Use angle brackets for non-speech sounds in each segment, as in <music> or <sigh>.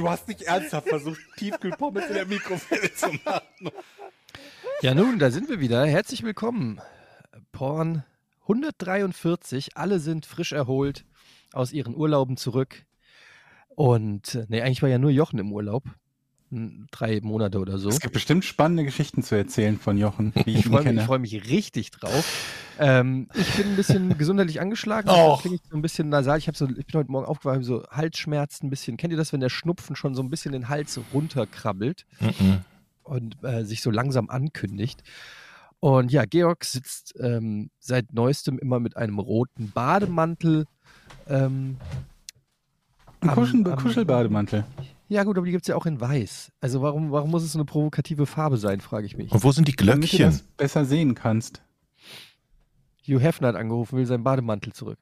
Du hast nicht ernsthaft versucht, Tiefkühlpommes in der Mikrowelle zu machen. Ja, nun, da sind wir wieder. Herzlich willkommen. Porn 143. Alle sind frisch erholt aus ihren Urlauben zurück. Und, äh, nee, eigentlich war ja nur Jochen im Urlaub. Drei Monate oder so. Es gibt bestimmt spannende Geschichten zu erzählen von Jochen, <laughs> wie ich, freue mich, kenne. ich freu mich richtig drauf. Ähm, ich bin ein bisschen <laughs> gesundheitlich angeschlagen. Klinge ich so ein bisschen nasal. Ich, so, ich bin heute Morgen aufgewacht, habe so Halsschmerzen ein bisschen. Kennt ihr das, wenn der Schnupfen schon so ein bisschen den Hals runterkrabbelt und äh, sich so langsam ankündigt? Und ja, Georg sitzt ähm, seit neuestem immer mit einem roten Bademantel. Ähm, Ein am- Kuschel am- Kuschelbademantel. Ja, gut, aber die gibt es ja auch in weiß. Also, warum, warum muss es so eine provokative Farbe sein, frage ich mich. Und wo sind die Damit du Glöckchen? das besser sehen kannst. Hugh Hefner hat angerufen, will seinen Bademantel zurück.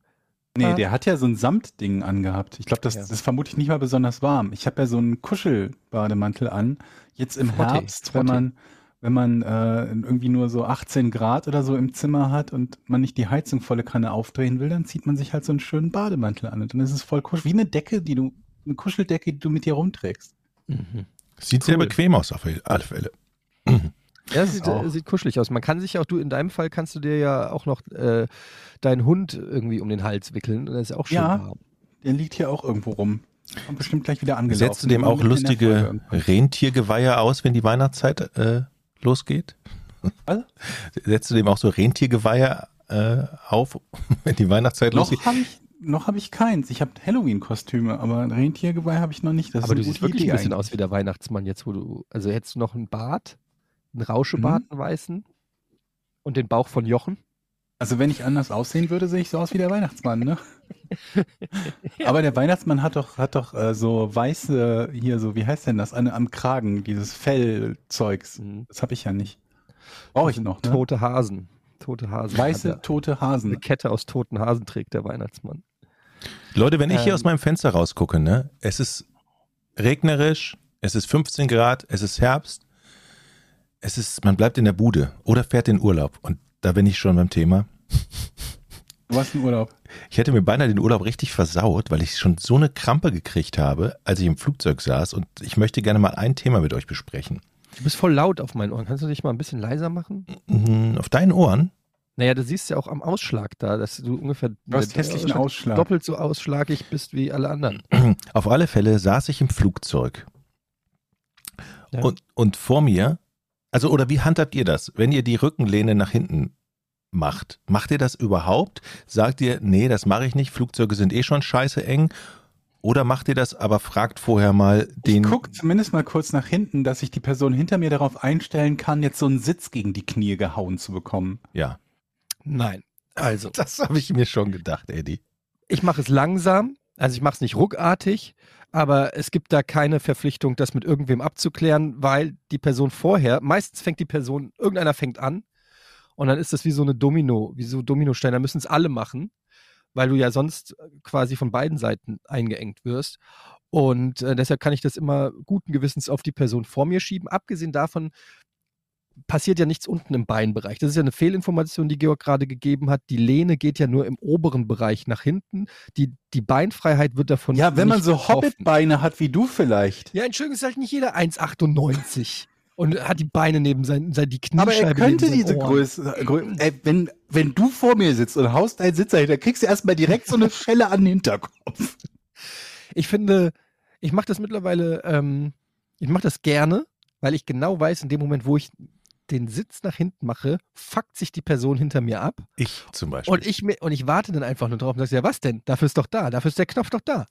Nee, Ah. der hat ja so ein Samtding angehabt. Ich glaube, das, Ja. das ist vermutlich nicht mal besonders warm. Ich habe ja so einen Kuschelbademantel an. Jetzt im Frottee, Herbst, wenn Frottee. man, wenn man äh, irgendwie nur so 18 Grad oder so im Zimmer hat und man nicht die Heizung volle Kanne aufdrehen will, dann zieht man sich halt so einen schönen Bademantel an. Und dann ist es voll kuschelig. Wie eine Decke, die du, eine Kuscheldecke, die du mit dir rumträgst. Mhm. Sieht sehr Cool. bequem aus, auf alle Fälle. <clears throat> Ja, sieht, sieht kuschelig aus. Man kann sich auch, du in deinem Fall kannst du dir ja auch noch äh, deinen Hund irgendwie um den Hals wickeln. Und das ist auch schön Ja. warm. Der liegt hier auch irgendwo rum. Kommt bestimmt gleich wieder angelaufen. Setzt du dem auch lustige. Rentiergeweihe aus, wenn die Weihnachtszeit äh, losgeht? Was? <laughs> Setzt du dem auch so Rentiergeweihe äh, auf, <laughs> wenn die Weihnachtszeit losgeht? Noch habe ich, noch hab ich keins. Ich habe Halloween-Kostüme, aber ein Rentiergeweih habe ich noch nicht. Das Aber du eine siehst wirklich Idee ein bisschen eigentlich. aus wie der Weihnachtsmann jetzt, wo du, also hättest du noch einen Bart, einen Rauschebart, Mhm. einen weißen und den Bauch von Jochen. Also wenn ich anders aussehen würde, sehe ich so aus wie der Weihnachtsmann, ne? <laughs> Aber der Weihnachtsmann hat doch, hat doch äh, so weiße, hier so, wie heißt denn das, an, am Kragen, dieses Fellzeugs. Mhm. Das habe ich ja nicht. Brauche ich noch, ne? Tote Hasen. Tote Hasen. Weiße, tote Eine Hasen. Kette aus toten Hasen trägt der Weihnachtsmann. Leute, wenn ich hier Ähm. aus meinem Fenster rausgucke, ne, es ist regnerisch, es ist 15 Grad, es ist Herbst, es ist, man bleibt in der Bude oder fährt in Urlaub. Und da bin ich schon beim Thema. Du warst im Urlaub. Ich hätte mir beinahe den Urlaub richtig versaut, weil ich schon so eine Krampe gekriegt habe, als ich im Flugzeug saß. Und ich möchte gerne mal ein Thema mit euch besprechen. Du bist voll laut auf meinen Ohren. Kannst du dich mal ein bisschen leiser machen? Mhm, Auf deinen Ohren? Naja, du siehst ja auch am Ausschlag da, dass du ungefähr Du hast hässlichen Ausschlag. doppelt so ausschlagig bist wie alle anderen. <clears throat> Auf alle Fälle saß ich im Flugzeug. Ja. Und, und vor mir, also oder wie handhabt ihr das, wenn ihr die Rückenlehne nach hinten macht? Macht ihr das überhaupt? Sagt ihr, nee, das mache ich nicht, Flugzeuge sind eh schon scheiße eng? Oder macht ihr das, aber fragt vorher mal den. Ich guck zumindest mal kurz nach hinten, dass ich die Person hinter mir darauf einstellen kann, jetzt so einen Sitz gegen die Knie gehauen zu bekommen. Ja, Nein. Also, <laughs> das habe ich mir schon gedacht, Eddie. ich mache es langsam, also ich mache es nicht ruckartig, aber es gibt da keine Verpflichtung, das mit irgendwem abzuklären, weil die Person vorher, meistens fängt die Person, irgendeiner fängt an und dann ist das wie so eine Domino, wie so Dominosteine, da müssen es alle machen, weil du ja sonst quasi von beiden Seiten eingeengt wirst. Und äh, deshalb kann ich das immer guten Gewissens auf die Person vor mir schieben. Abgesehen davon passiert ja nichts unten im Beinbereich. Das ist ja eine Fehlinformation, die Georg gerade gegeben hat. Die Lehne geht ja nur im oberen Bereich nach hinten. Die, die Beinfreiheit wird davon Ja, wenn man so. Hobbitbeine hat wie du vielleicht. Ja, Entschuldigung, ist halt nicht jeder 1,98 und hat die Beine neben sein, sein die Aber Kniescheibe er könnte diese Ohren. Größe. Grö ey, wenn, wenn du vor mir sitzt und haust deinen Sitzer hin, dann kriegst du erstmal direkt so eine <laughs> Schelle an den Hinterkopf. Ich finde, ich mache das mittlerweile, ähm, ich mache das gerne, weil ich genau weiß, in dem Moment, wo ich den Sitz nach hinten mache, fuckt sich die Person hinter mir ab. Ich zum Beispiel. Und ich, und ich warte dann einfach nur drauf und sage, ja, was denn? Dafür ist doch da, dafür ist der Knopf doch da.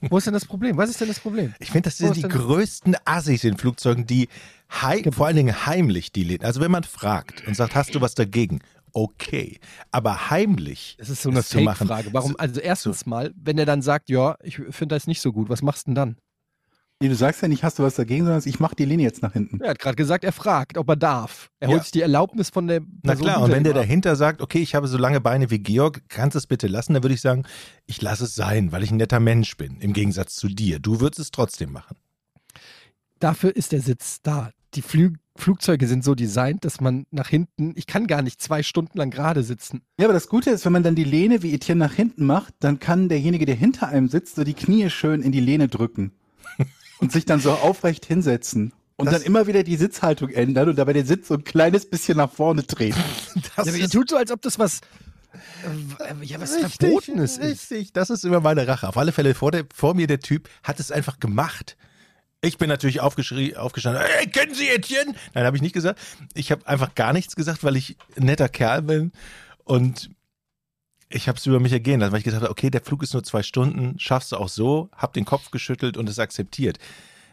<laughs> Wo ist denn das Problem? Was ist denn das Problem? Ich finde, das sind die größten Assis in Flugzeugen, die vor allen Dingen heimlich die lehnen. Also wenn man fragt und sagt, hast du was dagegen? Okay. Aber heimlich. Das ist so eine Fake-Frage. Warum? Also erstens mal, wenn er dann sagt, ja, ich finde das nicht so gut, was machst du denn dann? Nee, du sagst ja nicht, hast du was dagegen, sondern ich mache die Lehne jetzt nach hinten. Er hat gerade gesagt, er fragt, ob er darf. Er Ja. holt sich die Erlaubnis von der Person. Na klar, und wenn der dahinter sagt, okay, ich habe so lange Beine wie Georg, kannst es bitte lassen, dann würde ich sagen, ich lasse es sein, weil ich ein netter Mensch bin, im Gegensatz zu dir. Du würdest es trotzdem machen. Dafür ist der Sitz da. Die Flü Flugzeuge sind so designt, dass man nach hinten, ich kann gar nicht zwei Stunden lang gerade sitzen. Ja, aber das Gute ist, wenn man dann die Lehne wie Etienne nach hinten macht, dann kann derjenige, der hinter einem sitzt, so die Knie schön in die Lehne drücken und sich dann so aufrecht hinsetzen. Und Das- dann immer wieder die Sitzhaltung ändern und dabei den Sitz so ein kleines bisschen nach vorne drehen. <laughs> Das Ja, ihr tut so, als ob das was, äh, ja, was richtig, Verbotenes ist. Richtig, das ist immer meine Rache. Auf alle Fälle, vor, der, vor mir der Typ hat es einfach gemacht. Ich bin natürlich aufgeschrie, aufgestanden, hey, kennen Sie Etienne? Nein, habe ich nicht gesagt. Ich habe einfach gar nichts gesagt, weil ich ein netter Kerl bin und ich habe es über mich ergehen lassen, weil ich gesagt habe, okay, der Flug ist nur zwei Stunden, schaffst du auch so, hab den Kopf geschüttelt und es akzeptiert.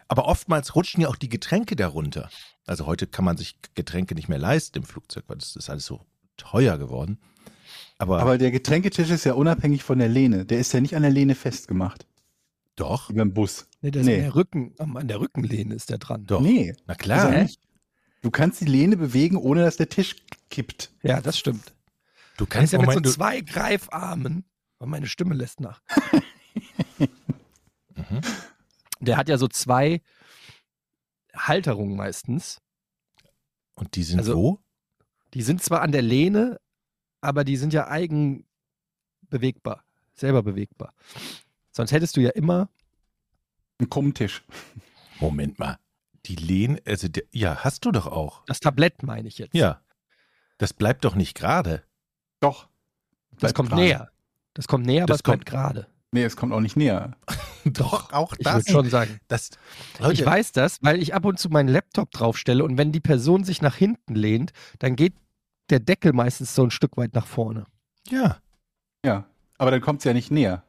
Aber oftmals rutschen ja auch die Getränke darunter. Also heute kann man sich Getränke nicht mehr leisten im Flugzeug, weil das ist alles so teuer geworden. Aber, Aber der Getränketisch ist ja unabhängig von der Lehne. Der ist ja nicht an der Lehne festgemacht, doch, wie beim Bus. Nee, der ist Nee. an der Rücken, an der Rückenlehne ist der dran. doch. Nee, Na klar. nicht. Du kannst die Lehne bewegen, ohne dass der Tisch kippt. Ja, das stimmt. Du kannst ja mit Moment, so zwei Greifarmen. Und meine Stimme lässt nach. <laughs> Mhm. Der hat ja so zwei Halterungen meistens. Und die sind Also- wo? Die sind zwar an der Lehne, aber die sind ja eigen bewegbar, selber bewegbar. Sonst hättest du ja immer, Ein krummen Tisch. Moment mal. Die Lehne, also der, ja, hast du doch auch. das Tablett meine ich jetzt. Ja. Das bleibt doch nicht gerade. Doch. Das Bleibt kommt gerade. näher. Das kommt näher, aber Das es bleibt kommt- gerade. Nee, es kommt auch nicht näher. <laughs> Doch, auch Ich das. würde schon sagen. das Ich Leute, weiß das, weil ich ab und zu meinen Laptop draufstelle und wenn die Person sich nach hinten lehnt, dann geht der Deckel meistens so ein Stück weit nach vorne. ja. Ja. Aber dann kommt es ja nicht näher.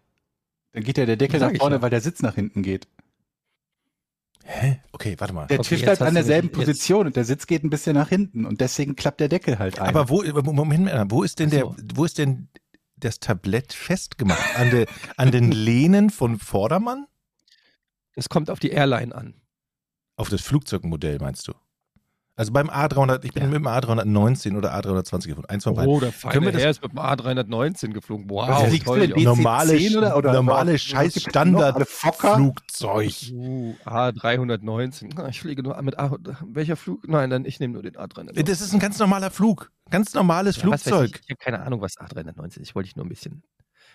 Dann geht ja der Deckel nach ich vorne, ja. weil der Sitz nach hinten geht. Hä? Okay, warte mal. Der Okay, Tisch bleibt an derselben mich- jetzt- Position und der Sitz geht ein bisschen nach hinten und deswegen klappt der Deckel halt ein. Aber wo, Moment mal, wo ist denn Ach der, so. wo ist denn das Tablett festgemacht? An, der, an den Lehnen von Vordermann? Es kommt auf die Airline an. Auf das Flugzeugmodell meinst du? Also beim A300, ich bin Ja. mit dem A319 oder A320 geflogen. Eins von beiden. Oh, der Können wir das- Herr ist mit dem A319 geflogen. Wow, denn, toll. BC-10 normale, oder- oder- normale scheiß? Standardflugzeug. Uh, A319. Ah, Ich fliege nur mit A. Welcher Flug? Nein, dann ich nehme nur den A319. Das ist ein ganz normaler Flug. Ganz normales Ja, Flugzeug. Ich, ich habe keine Ahnung, was A319 ist. Ich wollte dich nur ein bisschen,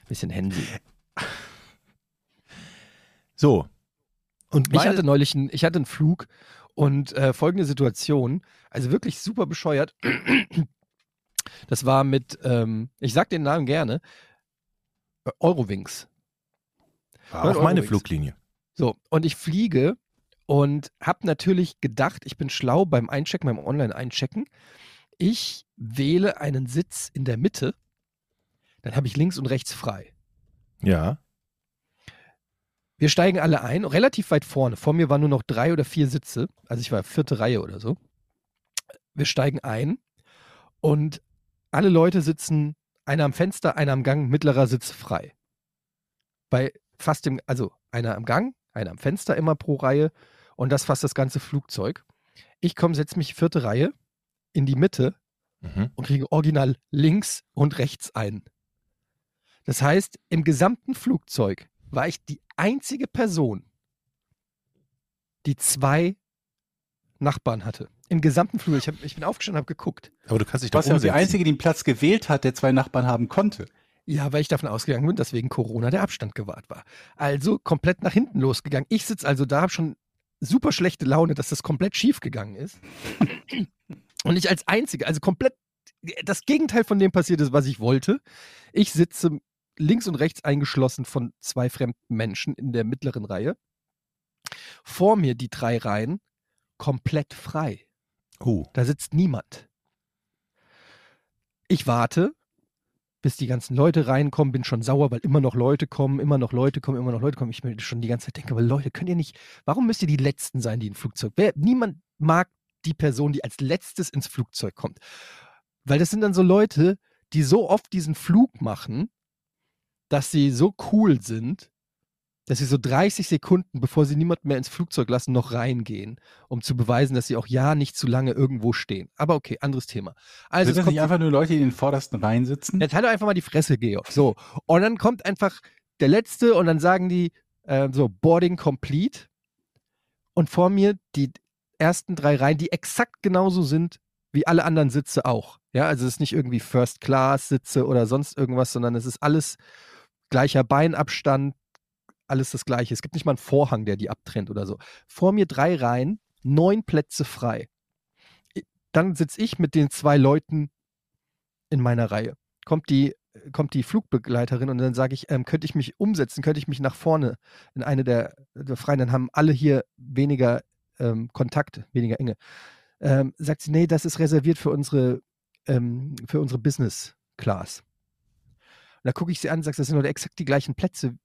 bisschen hänseln. So. Und Ich hatte neulich einen, ich hatte einen Flug und äh, folgende Situation, also wirklich super bescheuert. Das war mit, ähm, ich sag den Namen gerne, äh, Eurowings. war auch meine Eurowings. Fluglinie. So, und ich fliege und habe natürlich gedacht, ich bin schlau beim Einchecken, beim Online-Einchecken. Ich wähle einen Sitz in der Mitte, dann habe ich links und rechts frei. Ja. Wir steigen alle ein, relativ weit vorne. Vor mir waren nur noch drei oder vier Sitze. Also ich war vierte Reihe oder so. Wir steigen ein und alle Leute sitzen, einer am Fenster, einer am Gang, mittlerer Sitz frei. Bei fast dem, also einer am Gang, einer am Fenster immer pro Reihe und das fast das ganze Flugzeug. Ich komme, setze mich vierte Reihe in die Mitte Mhm. und kriege original links und rechts ein. Das heißt, im gesamten Flugzeug war ich die einzige Person, die zwei Nachbarn hatte. Im gesamten Flug. Ich, hab, ich bin aufgestanden und habe geguckt. Aber du kannst dich Du doch warst ja auch die. Einzige, die den Platz gewählt hat, der zwei Nachbarn haben konnte. Ja, weil ich davon ausgegangen bin, dass wegen Corona der Abstand gewahrt war. Also komplett nach hinten losgegangen. Ich sitze also da, habe schon super schlechte Laune, dass das komplett schief gegangen ist. Und ich als Einzige, also komplett das Gegenteil von dem passiert ist, was ich wollte. Ich sitze links und rechts eingeschlossen von zwei fremden Menschen in der mittleren Reihe. Vor mir die drei Reihen komplett frei. Oh. Da sitzt niemand. Ich warte, bis die ganzen Leute reinkommen, bin schon sauer, weil immer noch Leute kommen, immer noch Leute kommen, immer noch Leute kommen. Ich mir schon die ganze Zeit denke, aber Leute, könnt ihr nicht, warum müsst ihr die Letzten sein, die in Flugzeug? Wer, niemand mag die Person, die als letztes ins Flugzeug kommt. Weil das sind dann so Leute, die so oft diesen Flug machen, dass sie so cool sind, dass sie so 30 Sekunden, bevor sie niemanden mehr ins Flugzeug lassen, noch reingehen, um zu beweisen, dass sie auch ja nicht zu lange irgendwo stehen. Aber okay, anderes Thema. Also Sind das nicht einfach nur Leute, die in den vordersten Reihen sitzen? Jetzt halt doch einfach mal die Fresse, Georg. So. Und dann kommt einfach der letzte und dann sagen die äh, so Boarding complete. Und vor mir die ersten drei Reihen, die exakt genauso sind wie alle anderen Sitze auch. Ja, also es ist nicht irgendwie First Class Sitze oder sonst irgendwas, sondern es ist alles gleicher Beinabstand, alles das gleiche. Es gibt nicht mal einen Vorhang, der die abtrennt oder so. Vor mir drei Reihen, neun Plätze frei. Dann sitze ich mit den zwei Leuten in meiner Reihe. Kommt die, kommt die Flugbegleiterin und dann sage ich, ähm, könnte ich mich umsetzen, könnte ich mich nach vorne in eine der, der Freien, dann haben alle hier weniger ähm, Kontakt, weniger enge. Ähm, sagt sie, nee, das ist reserviert für unsere, ähm, für unsere Business Class. Und da gucke ich sie an und sage, das sind doch exakt die gleichen Plätze.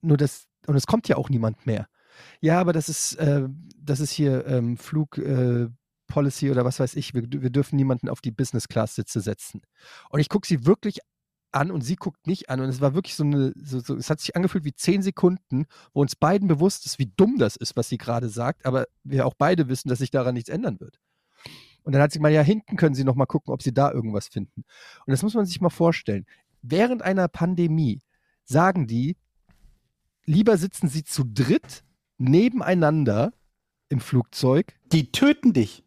Nur das, und es kommt ja auch niemand mehr. Ja, aber das ist, äh, das ist hier ähm, Flug äh, oder was weiß ich. Wir, wir dürfen niemanden auf die Business Class Sitze setzen. Und ich gucke sie wirklich an und sie guckt mich an und es war wirklich so eine, so, so, es hat sich angefühlt wie zehn Sekunden, wo uns beiden bewusst ist, wie dumm das ist, was sie gerade sagt, aber wir auch beide wissen, dass sich daran nichts ändern wird. Und dann hat sie mal, ja, hinten können sie noch mal gucken, ob sie da irgendwas finden. Und das muss man sich mal vorstellen. Während einer Pandemie sagen die, lieber sitzen sie zu dritt nebeneinander im Flugzeug, Die töten dich.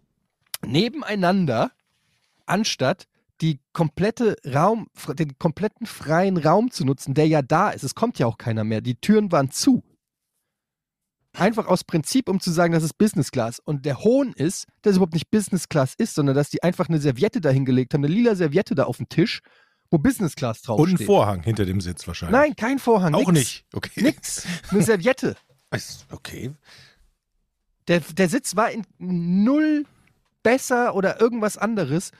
nebeneinander, anstatt die komplette Raum, den kompletten freien Raum zu nutzen, der ja da ist. Es kommt ja auch keiner mehr. Die Türen waren zu. Einfach aus Prinzip, um zu sagen, das ist Business Class. Und der Hohn ist, dass es überhaupt nicht Business Class ist, sondern dass die einfach eine Serviette dahingelegt haben, eine lila Serviette da auf dem Tisch, wo Business Class Und ein draufsteht. Vorhang hinter dem Sitz wahrscheinlich. Nein, kein Vorhang. Auch nix. nicht. Okay. Nix. Eine Serviette. <laughs> Okay. Der, der Sitz war in null besser oder irgendwas anderes.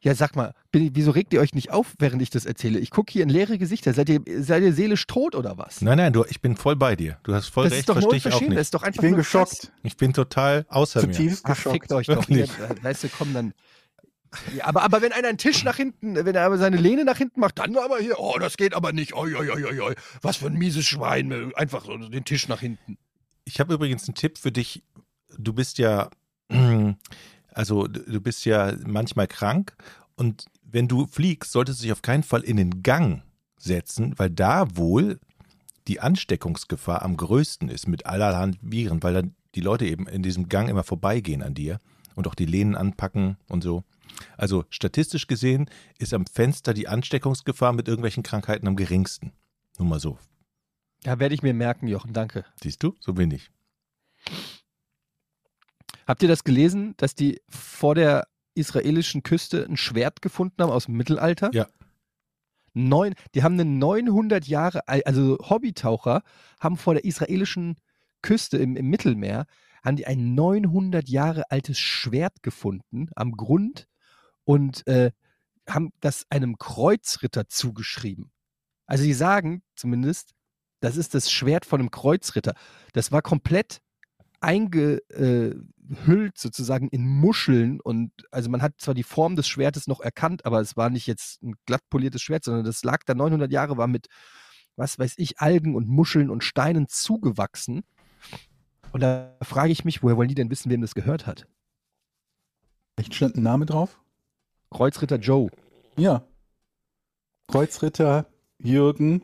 Ja, sag mal, bin, wieso regt ihr euch nicht auf, während ich das erzähle? Ich gucke hier in leere Gesichter. Seid ihr, seid ihr seelisch tot oder was? Nein, nein, du, ich bin voll bei dir. Du hast voll das recht, ist doch verstehe ich auch unverschämt. Das nicht. ist doch Ich einfach bin nur geschockt. Krass. Ich bin total außer mir. Zutiefst Ach, geschockt. fickt euch doch. Wirklich. weißt du, komm dann. Ja, aber, aber wenn einer einen Tisch nach hinten, wenn er aber seine Lehne nach hinten macht, dann aber hier, oh, das geht aber nicht. Oi, oi, oi, oi. Was für ein mieses Schwein. Einfach so den Tisch nach hinten. Ich habe übrigens einen Tipp für dich. Du bist ja, <clears throat> also du bist ja manchmal krank und wenn du fliegst, solltest du dich auf keinen Fall in den Gang setzen, weil da wohl die Ansteckungsgefahr am größten ist mit allerhand Viren, weil dann die Leute eben in diesem Gang immer vorbeigehen an dir und auch die Lehnen anpacken und so. Also statistisch gesehen ist am Fenster die Ansteckungsgefahr mit irgendwelchen Krankheiten am geringsten. Nur mal so. Ja, werde ich mir merken, Jochen, danke. Siehst du? So bin ich. Habt ihr das gelesen, dass die vor der israelischen Küste ein Schwert gefunden haben aus dem Mittelalter? Ja. Neun, die haben eine 900 Jahre, al- also Hobbytaucher haben vor der israelischen Küste im, im Mittelmeer, haben die ein 900 Jahre altes Schwert gefunden am Grund und äh, haben das einem Kreuzritter zugeschrieben. Also die sagen zumindest, das ist das Schwert von einem Kreuzritter. Das war komplett eingehüllt sozusagen in Muscheln und also man hat zwar die Form des Schwertes noch erkannt, aber es war nicht jetzt ein glatt poliertes Schwert, sondern das lag da 900 Jahre, war mit, was weiß ich, Algen und Muscheln und Steinen zugewachsen. Und da frage ich mich, woher wollen die denn wissen, wem das gehört hat? Echt stand ein Name drauf? Kreuzritter Joe. Ja. Kreuzritter Jürgen.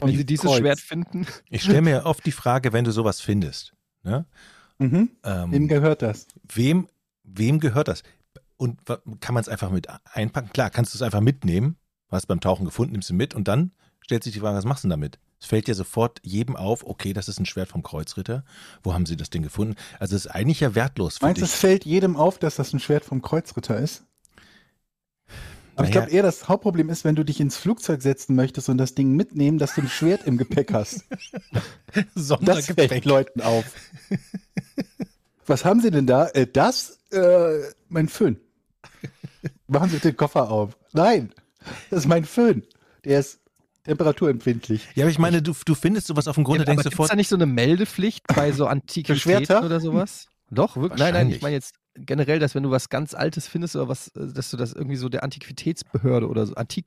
Wenn und sie dieses Kreuz. Schwert finden, Ich stelle mir oft die Frage, wenn du sowas findest, ne? Mhm. ähm, Wem gehört das? wem, wem gehört das? Und kann man es einfach mit einpacken? Klar, kannst du es einfach mitnehmen. Du hast beim Tauchen gefunden, nimmst du mit und dann stellt sich die Frage, was machst du denn damit? Es fällt ja sofort jedem auf, okay, das ist ein Schwert vom Kreuzritter. Wo haben sie das Ding gefunden? Also es ist eigentlich ja wertlos für Meinst du, es fällt jedem auf, dass das ein Schwert vom Kreuzritter ist? Aber ich glaube eher, das Hauptproblem ist, wenn du dich ins Flugzeug setzen möchtest und das Ding mitnehmen, dass du ein Schwert im Gepäck hast. <laughs> Das fällt Leuten auf. Was haben sie denn da? Äh, das? Äh, mein Föhn. Machen Sie den Koffer auf. Nein, das ist mein Föhn. Der ist temperaturempfindlich. Ja, aber ich meine, du, du findest sowas auf dem Grund, Ja, denkst aber du gibt's da sofort, nicht so eine Meldepflicht bei so <laughs> Antiquitäten Schwerter? oder sowas? Doch, wirklich? Nein, nein, ich meine jetzt generell, dass wenn du was ganz Altes findest oder was, äh, dass du das irgendwie so der Antiquitätsbehörde oder so, Antik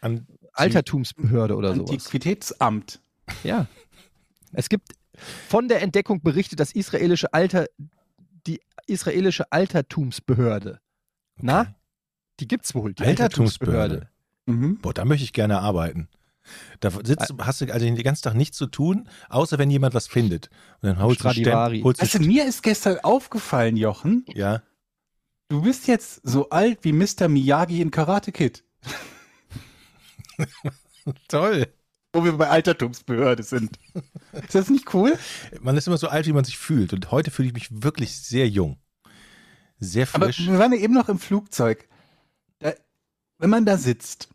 an, Altertumsbehörde oder sowas. Antiquitätsamt. Ja. Es gibt von der Entdeckung berichtet das israelische Alter, die israelische Altertumsbehörde. Na? Die gibt's wohl, die Altertumsbehörde. Altertumsbehörde. Mhm. Boah, da möchte ich gerne arbeiten. Da sitzt, hast du also den ganzen Tag nichts zu tun, außer wenn jemand was findet. Und dann holst du Stradivari. Stem- holst du Also mir ist gestern aufgefallen, Jochen, ja. du bist jetzt so alt wie Mr. Miyagi in Karate Kid. <laughs> Toll. Wo wir bei Altertumsbehörde sind. Ist das nicht cool? Man ist immer so alt, wie man sich fühlt. Und heute fühle ich mich wirklich sehr jung. Sehr Aber frisch. wir waren ja eben noch im Flugzeug. Da, wenn man da sitzt,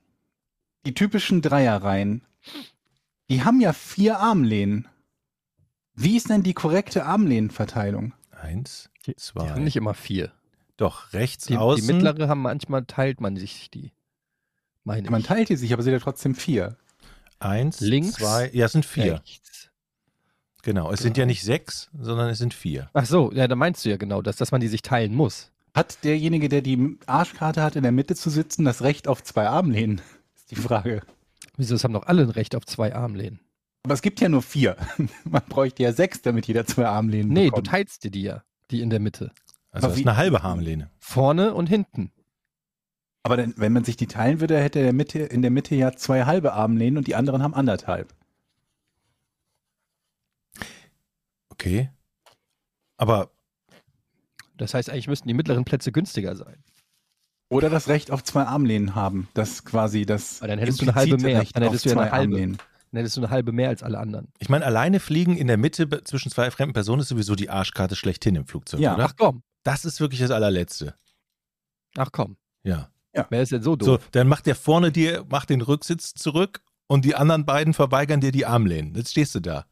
die typischen Dreierreihen, die haben ja vier Armlehnen. Wie ist denn die korrekte Armlehnenverteilung? Eins, Die, die zwei. haben nicht immer vier. Doch, rechts Die, die außen. mittlere haben manchmal teilt man sich die. Meine Man ich. teilt die sich, aber sind ja trotzdem vier. eins, Links, zwei. Ja, es sind vier. Rechts. Genau. Es sind ja nicht sechs, sondern es sind vier. Ach so, ja, da meinst du ja genau das, dass man die sich teilen muss. Hat derjenige, der die Arschkarte hat, in der Mitte zu sitzen, das Recht auf zwei Armlehnen? Die Frage. Wieso, es haben doch alle ein Recht auf zwei Armlehnen. Aber es gibt ja nur vier. <laughs> Man bräuchte ja sechs, damit jeder zwei Armlehnen Nee, bekommt. du teilst dir die ja, die in der Mitte. Also das ist eine halbe Harmlehne. Vorne und hinten. Aber dann, wenn man sich die teilen würde, hätte der Mitte, in der Mitte ja zwei halbe Armlehnen und die anderen haben anderthalb. Okay. Aber Das heißt, eigentlich müssten die mittleren Plätze günstiger sein. Oder das Recht auf zwei Armlehnen haben. Das quasi das dann hättest du eine halbe mehr. Recht Dann hättest auf du ja eine zwei halbe. Armlehnen. Dann hättest du eine halbe mehr als alle anderen. ich meine, alleine fliegen in der Mitte zwischen zwei fremden Personen ist sowieso die Arschkarte schlechthin im Flugzeug, Ja. oder? Ach komm, Das ist wirklich das allerletzte. ach komm. Ja. Wer ist denn so So, doof? dann macht der vorne dir, macht den Rücksitz zurück und die anderen beiden verweigern dir die Armlehnen. Jetzt stehst du da.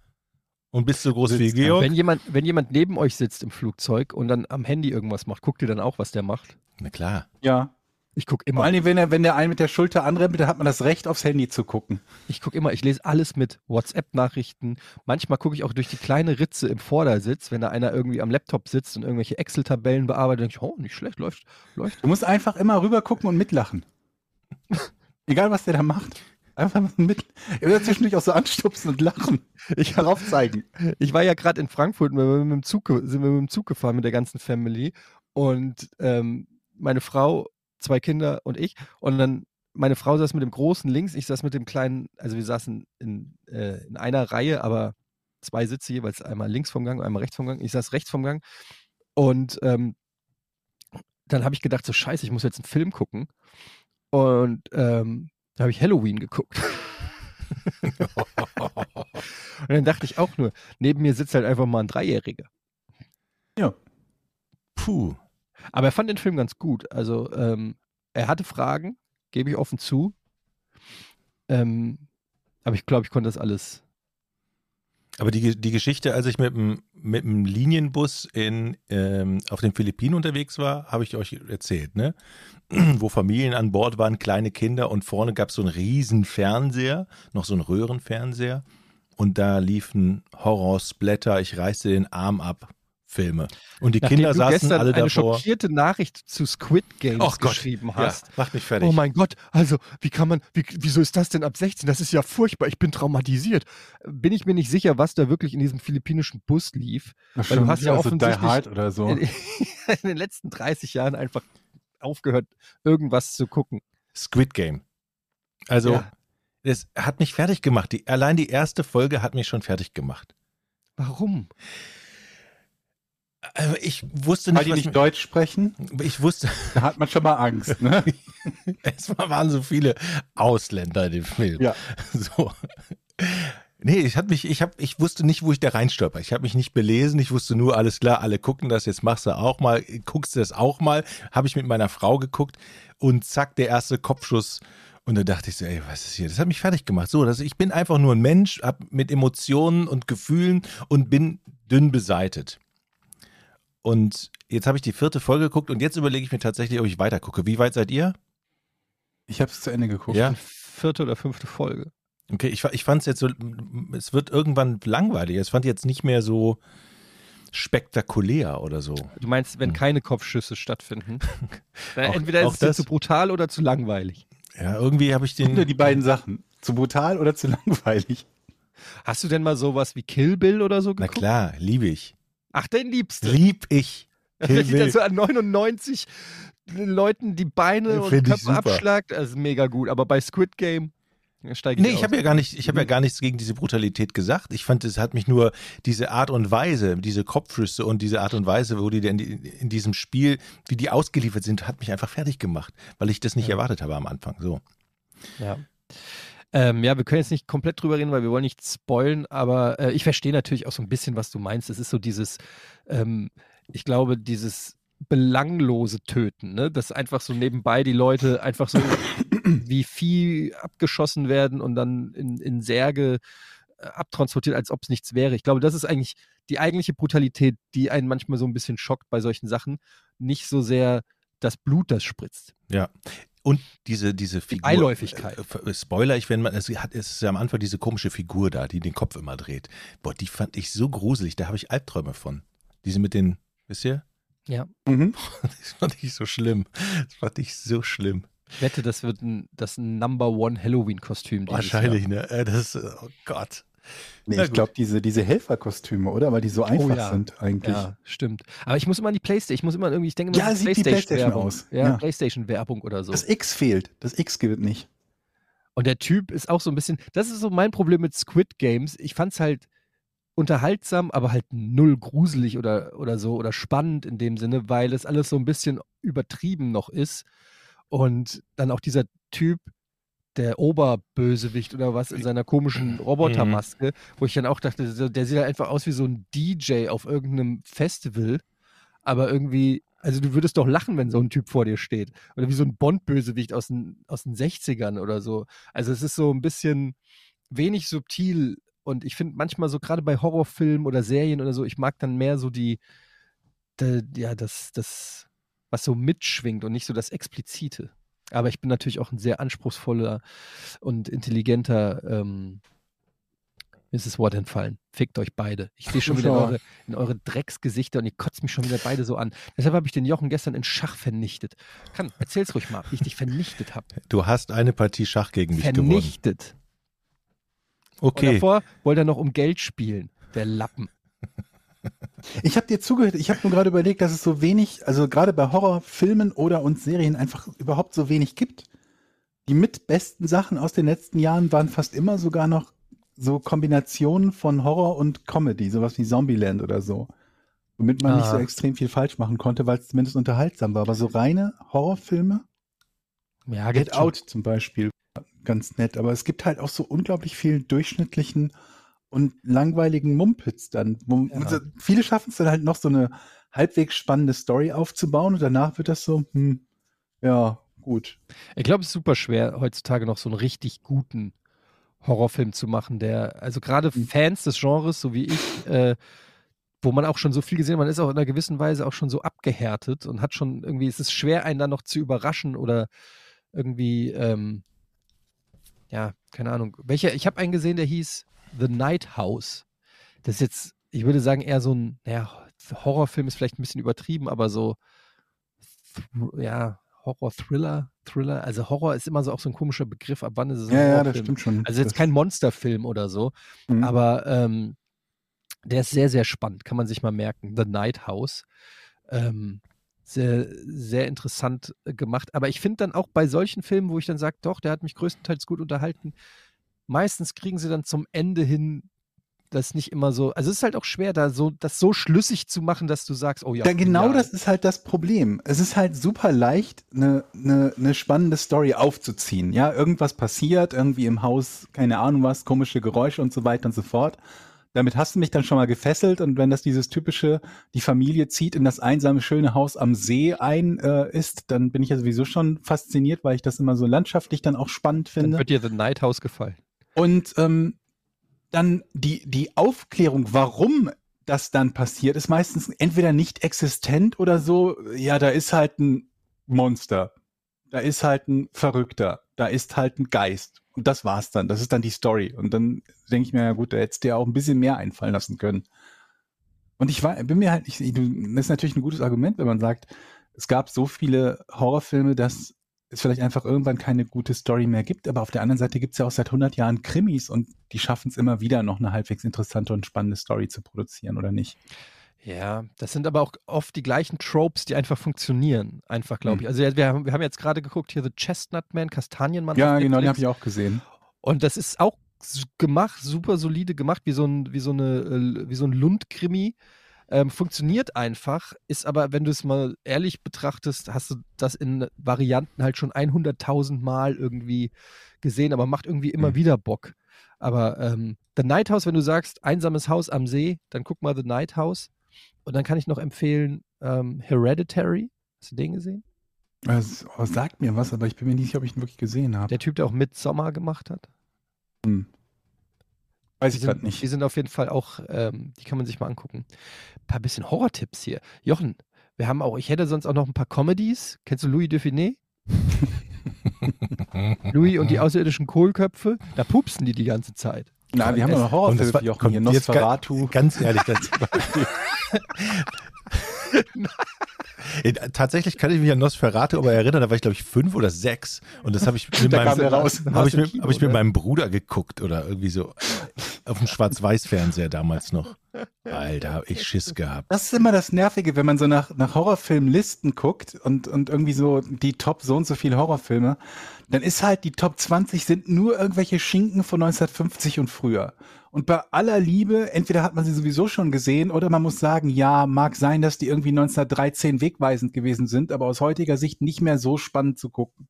Und bist so groß wie. Georg. Wenn jemand, wenn jemand neben euch sitzt im Flugzeug und dann am Handy irgendwas macht, guckt ihr dann auch, was der macht? Na klar. Ja. Ich gucke Vor immer. allem, wenn, er, wenn der einen mit der Schulter anrempelt, dann hat man das Recht, aufs Handy zu gucken. Ich gucke immer, ich lese alles mit WhatsApp-Nachrichten. Manchmal gucke ich auch durch die kleine Ritze im Vordersitz, wenn da einer irgendwie am Laptop sitzt und irgendwelche Excel-Tabellen bearbeitet, denke ich, oh, nicht schlecht, läuft, läuft. Du musst einfach immer rüber gucken und mitlachen. <laughs> Egal, was der da macht. Einfach mit. Er wird zwischendurch auch so anstupsen und lachen. Ich kann aufzeigen. Ich war ja gerade in Frankfurt, wir sind mit mit dem Zug gefahren mit der ganzen Family und ähm, meine Frau, zwei Kinder und ich und dann meine Frau saß mit dem großen links, ich saß mit dem kleinen, also wir saßen in, äh, in einer Reihe, aber zwei Sitze jeweils, einmal links vom Gang, einmal rechts vom Gang. Ich saß rechts vom Gang und ähm, dann habe ich gedacht, so scheiße, ich muss jetzt einen Film gucken und ähm, da habe ich Halloween geguckt. <laughs> und dann dachte ich auch nur, neben mir sitzt halt einfach mal ein Dreijähriger. Puh. Aber er fand den Film ganz gut. Also ähm, er hatte Fragen, gebe ich offen zu. Ähm, aber ich glaube, ich konnte das alles. Aber die, die Geschichte, als ich mit dem, mit dem Linienbus in, ähm, auf den Philippinen unterwegs war, habe ich euch erzählt, ne? <clears throat> Wo Familien an Bord waren, kleine Kinder und vorne gab es so einen riesen Fernseher, noch so einen Röhrenfernseher. Und da liefen Horror-Splatter, ich reiße den Arm ab, Filme. Und die Nachdem Kinder du saßen gestern alle eine davor. schockierte Nachricht zu Squid Games Ach Gott, geschrieben Ja, hast. macht mich fertig. Oh mein Gott, also wie kann man, wie, wieso ist das denn ab 16? Das ist ja furchtbar, ich bin traumatisiert. Bin ich mir nicht sicher, was da wirklich in diesem philippinischen Bus lief. Weil du hast ja so Die offensichtlich- Hard oder so. In, <laughs> in den letzten 30 Jahren einfach aufgehört, irgendwas zu gucken. Squid Game. Also, Ja. es hat mich fertig gemacht. Die, allein die erste Folge hat mich schon fertig gemacht. Warum? Also ich wusste Weil nicht, die was nicht Deutsch sprechen, ich wusste, <laughs> da hat man schon mal Angst. Ne? <laughs> es waren so viele Ausländer in dem Film. Ja. <laughs> So. Nee, ich hatte mich, ich hab, ich wusste nicht, wo ich da reinstolper. Ich habe mich nicht belesen. Ich wusste nur, alles klar, alle gucken das, jetzt machst du auch mal, guckst du das auch mal. Habe ich mit meiner Frau geguckt und zack, der erste Kopfschuss. Und da dachte ich so, ey, was ist hier? Das hat mich fertig gemacht. So, dass ich bin einfach nur ein Mensch, hab mit Emotionen und Gefühlen und bin dünn beseitet. Und jetzt habe ich die vierte Folge geguckt und jetzt überlege ich mir tatsächlich, ob ich weiter gucke. Wie weit seid ihr? Ich habe es zu Ende geguckt. Ja. Vierte oder fünfte Folge. Okay, ich, ich fand es jetzt so, es wird irgendwann langweilig. Es fand jetzt nicht mehr so spektakulär oder so. Du meinst, wenn Hm. keine Kopfschüsse stattfinden? <laughs> Auch- Entweder ist es zu brutal oder zu langweilig. Ja, irgendwie habe ich Oder den. die beiden Sachen. Zu brutal oder zu <laughs> langweilig? Hast du denn mal sowas wie Kill Bill oder so Na geguckt? klar, liebe ich. Ach, den liebst du. Lieb ich. <laughs> Kill Wenn die so an 99 Leuten die Beine und Köpfe abschlagt, das ist mega gut. Aber bei Squid Game steige ich Nee, ich habe ja gar nicht, ich habe ja gar nichts gegen diese Brutalität gesagt. Ich fand, es hat mich nur diese Art und Weise, diese Kopfschüsse und diese Art und Weise, wo die denn in, in diesem Spiel, wie die ausgeliefert sind, hat mich einfach fertig gemacht, weil ich das nicht Ja. erwartet habe am Anfang. So. Ja. Ähm, ja, wir können jetzt nicht komplett drüber reden, weil wir wollen nicht spoilen, aber äh, ich verstehe natürlich auch so ein bisschen, was du meinst. Es ist so dieses, ähm, ich glaube, dieses belanglose Töten, ne? dass einfach so nebenbei die Leute einfach so wie Vieh abgeschossen werden und dann in, in Särge äh, abtransportiert, als ob es nichts wäre. Ich glaube, das ist eigentlich die eigentliche Brutalität, die einen manchmal so ein bisschen schockt bei solchen Sachen. Nicht so sehr das Blut, das spritzt. Ja. Und diese, diese Figur. Beiläufigkeit. Äh, Spoiler, ich, wenn man, es hat, es ist ja am Anfang diese komische Figur da, die den Kopf immer dreht. Boah, die fand ich so gruselig, da habe ich Albträume von. Diese mit den, wisst ihr? Ja. Mhm. <laughs> Das fand ich so schlimm. Das fand ich so schlimm. Ich wette, das wird ein, das Number One Halloween-Kostüm. Wahrscheinlich, ne? Äh, Das, ist- oh Gott. Nee, ich glaube, diese, diese Helferkostüme, oder? Weil die so einfach ja. sind eigentlich. Ja, stimmt. Aber ich muss immer an die Playstation, ich muss immer irgendwie, ich denke immer Ja, sieht die PlayStation aus. Ja, Ja. Playstation-Werbung oder so. Das X fehlt. Das X gilt nicht. Und der Typ ist auch so ein bisschen, das ist so mein Problem mit Squid Games. Ich fand es halt unterhaltsam, aber halt null gruselig oder, oder so oder spannend in dem Sinne, weil es alles so ein bisschen übertrieben noch ist. Und dann auch dieser Typ, der Oberbösewicht oder was in seiner komischen Robotermaske, wo ich dann auch dachte, der sieht halt einfach aus wie so ein DJ auf irgendeinem Festival, aber irgendwie, also du würdest doch lachen, wenn so ein Typ vor dir steht. Oder wie so ein Bond-Bösewicht aus den, aus den 60ern oder so. Also es ist so ein bisschen wenig subtil und ich finde manchmal so gerade bei Horrorfilmen oder Serien oder so, ich mag dann mehr so die, die ja, das, das, was so mitschwingt und nicht so das Explizite. Aber ich bin natürlich auch ein sehr anspruchsvoller und intelligenter, ähm, mir ist das Wort entfallen. Fickt euch beide. Ich sehe schon wieder in eure, in eure Drecksgesichter und ihr kotzt mich schon wieder beide so an. Deshalb habe ich den Jochen gestern in Schach vernichtet. Kann, erzähl's ruhig mal, wie ich dich vernichtet habe. Du hast eine Partie Schach gegen mich gewonnen. Vernichtet. Und Okay. davor wollte er noch um Geld spielen. Der Lappen. Ich habe dir zugehört, ich habe nur gerade überlegt, dass es so wenig, also gerade bei Horrorfilmen oder und Serien einfach überhaupt so wenig gibt. Die mit besten Sachen aus den letzten Jahren waren fast immer sogar noch so Kombinationen von Horror und Comedy, sowas wie Zombieland oder so. Womit man nicht Ah. so extrem viel falsch machen konnte, weil es zumindest unterhaltsam war. Aber so reine Horrorfilme, Ja, Get schon. Out zum Beispiel, ganz nett. Aber es gibt halt auch so unglaublich viel durchschnittlichen und langweiligen Mumpitz dann. Ja. viele schaffen es dann halt noch so eine halbwegs spannende Story aufzubauen und danach wird das so, hm, ja, gut. Ich glaube, es ist super schwer, heutzutage noch so einen richtig guten Horrorfilm zu machen, der, also gerade Mhm. Fans des Genres, so wie ich, äh, wo man auch schon so viel gesehen hat, man ist auch in einer gewissen Weise auch schon so abgehärtet und hat schon irgendwie, es ist schwer, einen dann noch zu überraschen oder irgendwie, ähm, ja, keine Ahnung. Welcher, ich habe einen gesehen, der hieß The Night House. Das ist jetzt, ich würde sagen, eher so ein, naja, Horrorfilm ist vielleicht ein bisschen übertrieben, aber so, ja, Horror-Thriller, Thriller, also Horror ist immer so auch so ein komischer Begriff, ab wann ist es ein Ja, ja, das Horrorfilm? stimmt schon. Also jetzt kein Monsterfilm oder so, Mhm. aber ähm, der ist sehr, sehr spannend, kann man sich mal merken. The Night House. Ähm, sehr, sehr interessant gemacht. Aber ich finde dann auch bei solchen Filmen, wo ich dann sage, doch, der hat mich größtenteils gut unterhalten, meistens kriegen sie dann zum Ende hin das nicht immer so. Also es ist halt auch schwer, da so das so schlüssig zu machen, dass du sagst, oh ja. Da genau ja, das ist halt das Problem. Es ist halt super leicht, eine ne, ne spannende Story aufzuziehen. Ja, irgendwas passiert, irgendwie im Haus, keine Ahnung was, komische Geräusche und so weiter und so fort. Damit hast du mich dann schon mal gefesselt und wenn das dieses typische, die Familie zieht in das einsame, schöne Haus am See ein äh, ist, dann bin ich ja sowieso schon fasziniert, weil ich das immer so landschaftlich dann auch spannend Dann finde. wird dir The Night House gefallen. Und ähm, dann die, die Aufklärung, warum das dann passiert, ist meistens entweder nicht existent oder so, ja, da ist halt ein Monster, da ist halt ein Verrückter, da ist halt ein Geist. Und das war's dann. Das ist dann die Story. Und dann denke ich mir, ja gut, da hättest du dir auch ein bisschen mehr einfallen lassen können. Und ich war, bin mir halt du- das ist natürlich ein gutes Argument, wenn man sagt, es gab so viele Horrorfilme, dass es vielleicht einfach irgendwann keine gute Story mehr gibt. Aber auf der anderen Seite gibt es ja auch seit 100 Jahren Krimis und die schaffen es immer wieder, noch eine halbwegs interessante und spannende Story zu produzieren, oder nicht? Ja, das sind aber auch oft die gleichen Tropes, die einfach funktionieren. Einfach, glaube Hm. ich. Also wir haben, wir haben jetzt gerade geguckt, hier The Chestnut Man, Kastanienmann. Ja, genau, den habe ich auch gesehen. Und das ist auch gemacht, super solide gemacht, wie so ein, wie so eine, äh, wie so ein Lund-Krimi. Ähm, funktioniert einfach, ist aber, wenn du es mal ehrlich betrachtest, hast du das in Varianten halt schon 100.000 Mal irgendwie gesehen, aber macht irgendwie immer Mhm. wieder Bock. Aber ähm, The Night House, wenn du sagst, einsames Haus am See, dann guck mal The Night House. Und dann kann ich noch empfehlen ähm, Hereditary. Hast du den gesehen? Das oh, sagt mir was, aber ich bin mir nicht sicher, ob ich ihn wirklich gesehen habe. Der Typ, der auch Midsommar gemacht hat. Hm. Weiß ich gerade nicht. die sind auf jeden Fall auch, ähm, die kann man sich mal angucken. Ein paar bisschen Horror-Tipps hier. Jochen, wir haben auch, ich hätte sonst auch noch ein paar Comedies. Kennst du Louis Dufiné? <laughs> Louis und die außerirdischen Kohlköpfe? Da pupsen die die ganze Zeit. Na, wir haben noch Horrorfilme Jochen kommt hier. jetzt ga- Nosferatu. Ganz ehrlich, das <laughs> <laughs> Tatsächlich kann ich mich an Nosferatu aber erinnern, da war ich glaube ich fünf oder sechs und das habe ich mit meinem. Habe ich, im mit, Kino, hab ich mit ne? meinem Bruder geguckt oder irgendwie so auf dem Schwarz-Weiß-Fernseher damals noch. Alter, habe ich Schiss gehabt. Das ist immer das Nervige, wenn man so nach, nach Horrorfilmlisten guckt und, und irgendwie so die Top so und so viele Horrorfilme, dann ist halt die Top 20 sind nur irgendwelche Schinken von 1950 und früher. Und bei aller Liebe, entweder hat man sie sowieso schon gesehen oder man muss sagen, ja, mag sein, dass die irgendwie 1913 wegweisend gewesen sind, aber aus heutiger Sicht nicht mehr so spannend zu gucken.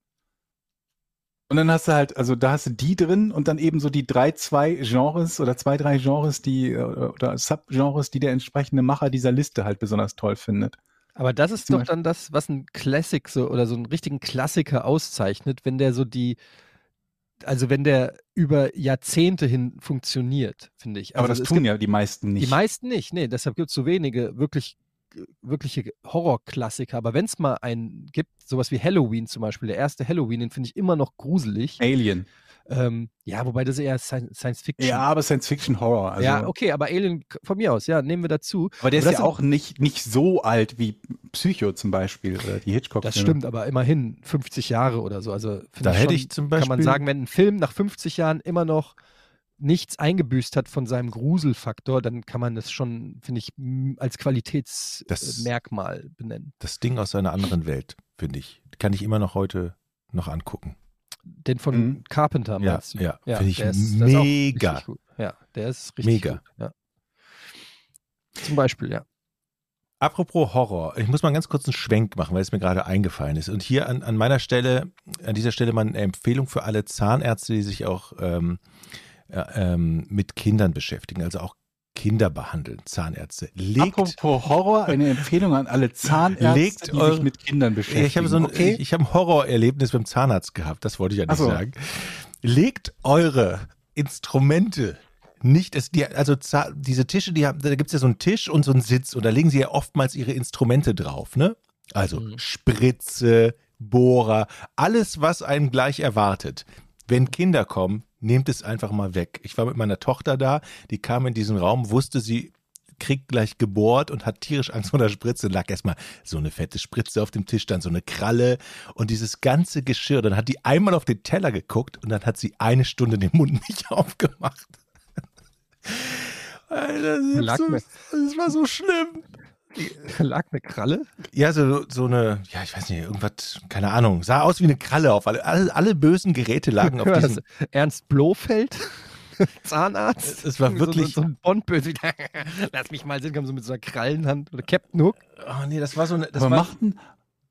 Und dann hast du halt, also da hast du die drin und dann eben so die drei, zwei Genres oder zwei, drei Genres, die äh, oder Subgenres, die der entsprechende Macher dieser Liste halt besonders toll findet. Aber das ist Zum doch dann das, was ein Classic so oder so einen richtigen Klassiker auszeichnet, wenn der so die, also wenn der über Jahrzehnte hin funktioniert, finde ich. Aber Also das es tun ja die meisten nicht. Die meisten nicht, nee, deshalb gibt es so wenige wirklich wirkliche Horrorklassiker. Aber wenn es mal einen gibt, sowas wie Halloween zum Beispiel, der erste Halloween, den finde ich immer noch gruselig. Alien. Ähm, ja, wobei das eher Science, Fiction. Ja, aber Science Fiction Horror. Also, ja, okay, aber Alien von mir aus, ja, nehmen wir dazu. Aber der Aber ist ja auch nicht, nicht so alt wie Psycho zum Beispiel oder die Hitchcock. Das stimmt, aber immerhin 50 Jahre oder so. Also Da hätte schon, ich zum kann man Beispiel- sagen, wenn ein Film nach 50 Jahren immer noch nichts eingebüßt hat von seinem Gruselfaktor, dann kann man das schon, finde ich, als Das- Qualitätsmerkmal benennen. Das Ding aus einer anderen Welt, finde ich. Kann ich immer noch heute noch angucken. Den von Mhm. Carpenter Ja, meinst du? ja, finde ich ist- der ist auch mega. richtig gut. Ja, der ist richtig Mega. gut. Ja. Zum Beispiel, ja. Apropos Horror, ich muss mal ganz kurz einen Schwenk machen, weil es mir gerade eingefallen ist. Und hier an, an meiner Stelle, an dieser Stelle mal eine Empfehlung für alle Zahnärzte, die sich auch ähm, äh, ähm, mit Kindern beschäftigen, also auch Kinder behandeln, Zahnärzte. Legt, Apropos Horror, eine Empfehlung an alle Zahnärzte, Legt die eure- sich mit Kindern beschäftigen. ich habe so ein, okay? ich, ich habe ein Horrorerlebnis beim Zahnarzt gehabt, das wollte ich ja nicht so. sagen. Legt eure Instrumente nicht, es, die, also diese Tische, die haben, da gibt es ja so einen Tisch und so einen Sitz und da legen sie ja oftmals ihre Instrumente drauf, ne? Also Mhm. Spritze, Bohrer, alles, was einen gleich erwartet. Wenn Kinder kommen, nehmt es einfach mal weg. Ich war mit meiner Tochter da, die kam in diesen Raum, wusste sie, kriegt gleich gebohrt und hat tierisch Angst vor der Spritze. Lag erstmal so eine fette Spritze auf dem Tisch, dann so eine Kralle und dieses ganze Geschirr. Dann hat die einmal auf den Teller geguckt und dann hat sie eine Stunde den Mund <laughs> nicht aufgemacht. Alter, das, so, das war so schlimm. Da <laughs> lag eine Kralle. Ja, so, so eine, ja, ich weiß nicht, irgendwas, keine Ahnung, sah aus wie eine Kralle auf. Alle, alle, alle bösen Geräte lagen auf <laughs> diesem. Ernst Blofeld, <laughs> Zahnarzt. Es war wirklich- So, so ein Bond-Böse. Lass mich mal sehen, kommen so mit so einer Krallenhand. Oder Captain Hook. Oh nee, das war so eine. Das Aber war, machen,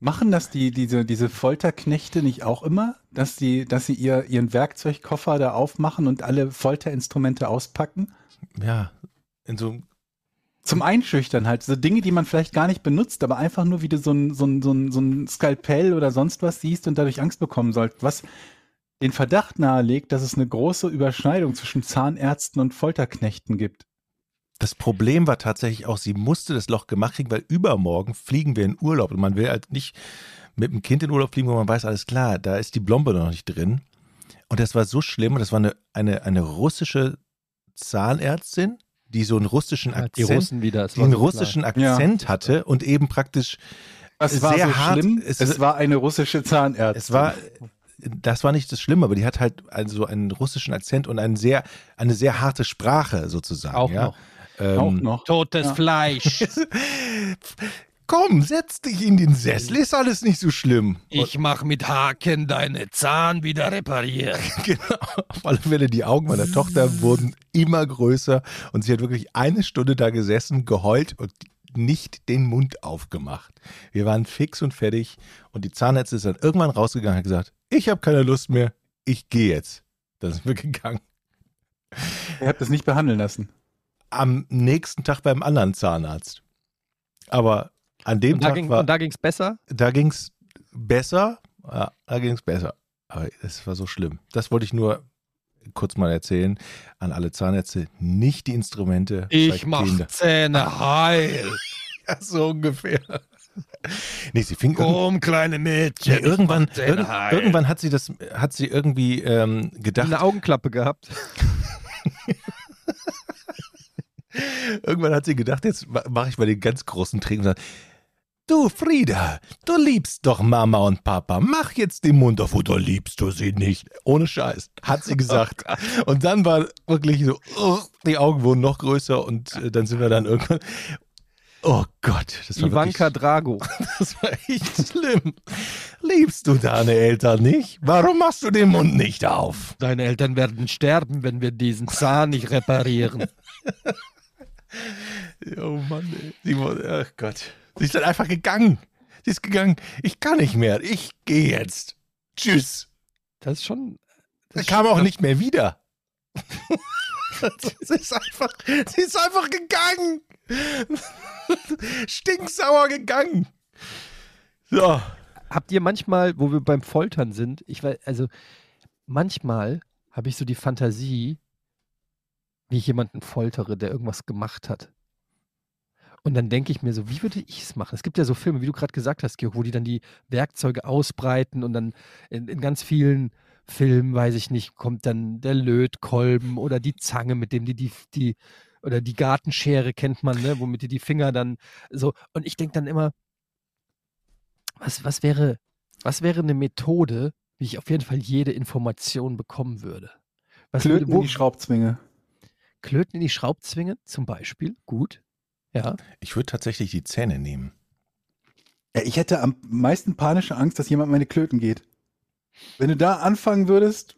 machen das die, diese, diese Folterknechte nicht auch immer? Dass, die, dass sie ihr, ihren Werkzeugkoffer da aufmachen und alle Folterinstrumente auspacken? ja, in so einem Zum Einschüchtern halt. So Dinge, die man vielleicht gar nicht benutzt, aber einfach nur, wie du so ein, so ein, so ein, so ein Skalpell oder sonst was siehst und dadurch Angst bekommen sollst. Was den Verdacht nahelegt, dass es eine große Überschneidung zwischen Zahnärzten und Folterknechten gibt. Das Problem war tatsächlich auch, sie musste das Loch gemacht kriegen, weil übermorgen fliegen wir in Urlaub und man will halt nicht mit dem Kind in Urlaub fliegen, wo man weiß, alles klar, da ist die Blombe noch nicht drin. Und das war so schlimm und das war eine, eine, eine russische Zahnärztin, die so einen russischen Die Akzent, Russen wieder. es die einen klar. russischen Akzent hatte und eben praktisch sehr war so hart. schlimm? Es, Es, war eine russische Zahnärztin. es war, das war nicht das Schlimme, aber die hat halt also einen russischen Akzent und einen sehr, eine sehr harte Sprache sozusagen. Auch ja? noch. Ähm, auch noch. Totes Ja. Fleisch. <laughs> <laughs> Komm, setz dich in den Sessel, ist alles nicht so schlimm. Ich mach mit Haken deine Zahn wieder reparieren. <laughs> Genau. Auf alle Fälle, die Augen meiner Tochter wurden immer größer und sie hat wirklich eine Stunde da gesessen, geheult und nicht den Mund aufgemacht. Wir waren fix und fertig und die Zahnärztin ist dann irgendwann rausgegangen und hat gesagt, ich habe keine Lust mehr, ich gehe jetzt. Dann sind wir gegangen. Ihr habt das nicht behandeln lassen. Am nächsten Tag beim anderen Zahnarzt. Aber an dem Und da Tag ging war, und da ging's besser. da ging es besser. Ja, da ging es besser. Aber es war so schlimm. Das wollte ich nur kurz mal erzählen an alle Zahnärzte. Nicht die Instrumente. Ich bei mach Kindern. Zähne heil. <laughs> Ja, so ungefähr. Nee, sie fing Komm, kleine Mädchen. nee, irgendwann, irgend, irgendwann hat sie das, hat sie irgendwie ähm, gedacht, eine Augenklappe gehabt. <laughs> irgendwann hat sie gedacht, jetzt mache ich mal den ganz großen Trick und sage, du Frieda, du liebst doch Mama und Papa, mach jetzt den Mund auf oder liebst du sie nicht? Ohne Scheiß, hat sie <laughs> gesagt. und dann war wirklich so, oh, die Augen wurden noch größer und äh, dann sind wir dann irgendwann, oh Gott, das war Ivanka wirklich, Drago. <laughs> das war echt schlimm. Liebst du deine Eltern nicht? Warum machst du den Mund nicht auf? Deine Eltern werden sterben, wenn wir diesen Zahn nicht reparieren. <laughs> Oh Mann, ey. Wurde, ach Gott. Sie ist dann einfach gegangen. Sie ist gegangen. Ich kann nicht mehr. Ich gehe jetzt. Tschüss. Das ist schon. Sie Das kam schon- auch nicht mehr wieder. <laughs> sie ist einfach, sie ist einfach gegangen. Stinksauer gegangen. So. Habt ihr manchmal, wo wir beim Foltern sind, ich weiß, also manchmal habe ich so die Fantasie, wie ich jemanden foltere, der irgendwas gemacht hat. Und dann denke ich mir so, wie würde ich es machen? Es gibt ja so Filme, wie du gerade gesagt hast, Georg, wo die dann die Werkzeuge ausbreiten und dann in, in ganz vielen Filmen, weiß ich nicht, kommt dann der Lötkolben oder die Zange, mit dem die die, die oder die Gartenschere kennt man, ne, womit die die Finger dann so. Und ich denke dann immer, was, was wäre, was wäre eine Methode, wie ich auf jeden Fall jede Information bekommen würde? Was Klöten würde, wo, in die Schraubzwinge. Klöten in die Schraubzwinge zum Beispiel, gut. Ja. Ich würde tatsächlich die Zähne nehmen. Ja, ich hätte am meisten panische Angst, dass jemand meine Klöten geht. Wenn du da anfangen würdest,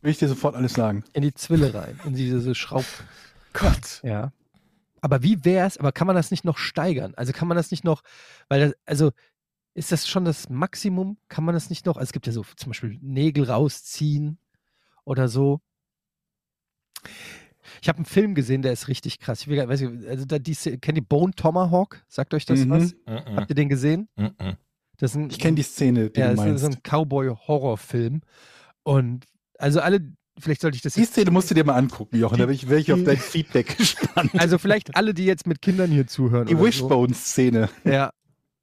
würde ich dir sofort alles sagen. In die Zwille rein, in diese Schraub. <laughs> Gott. Ja. Aber wie wäre es, aber kann man das nicht noch steigern? Also kann man das nicht noch, weil das, also ist das schon das Maximum? Kann man das nicht noch, also es gibt ja so zum Beispiel Nägel rausziehen oder so. Ich habe einen Film gesehen, der ist richtig krass. Ich will, gar- weiß nicht, also da, die, kennt ihr Bone Tomahawk? Sagt euch das Mhm. was? Mm-mm. Habt ihr den gesehen? Mm-mm. Das ist ein, Ich kenne die Szene, die ja, du das ist meinst. so ein Cowboy-Horrorfilm. Und also alle, vielleicht sollte ich das die Szene musst du dir mal angucken, Jochen. Da bin ich, ich auf dein Feedback <laughs> gespannt. Also vielleicht alle, die jetzt mit Kindern hier zuhören. die oder so. Wishbone-Szene. Ja.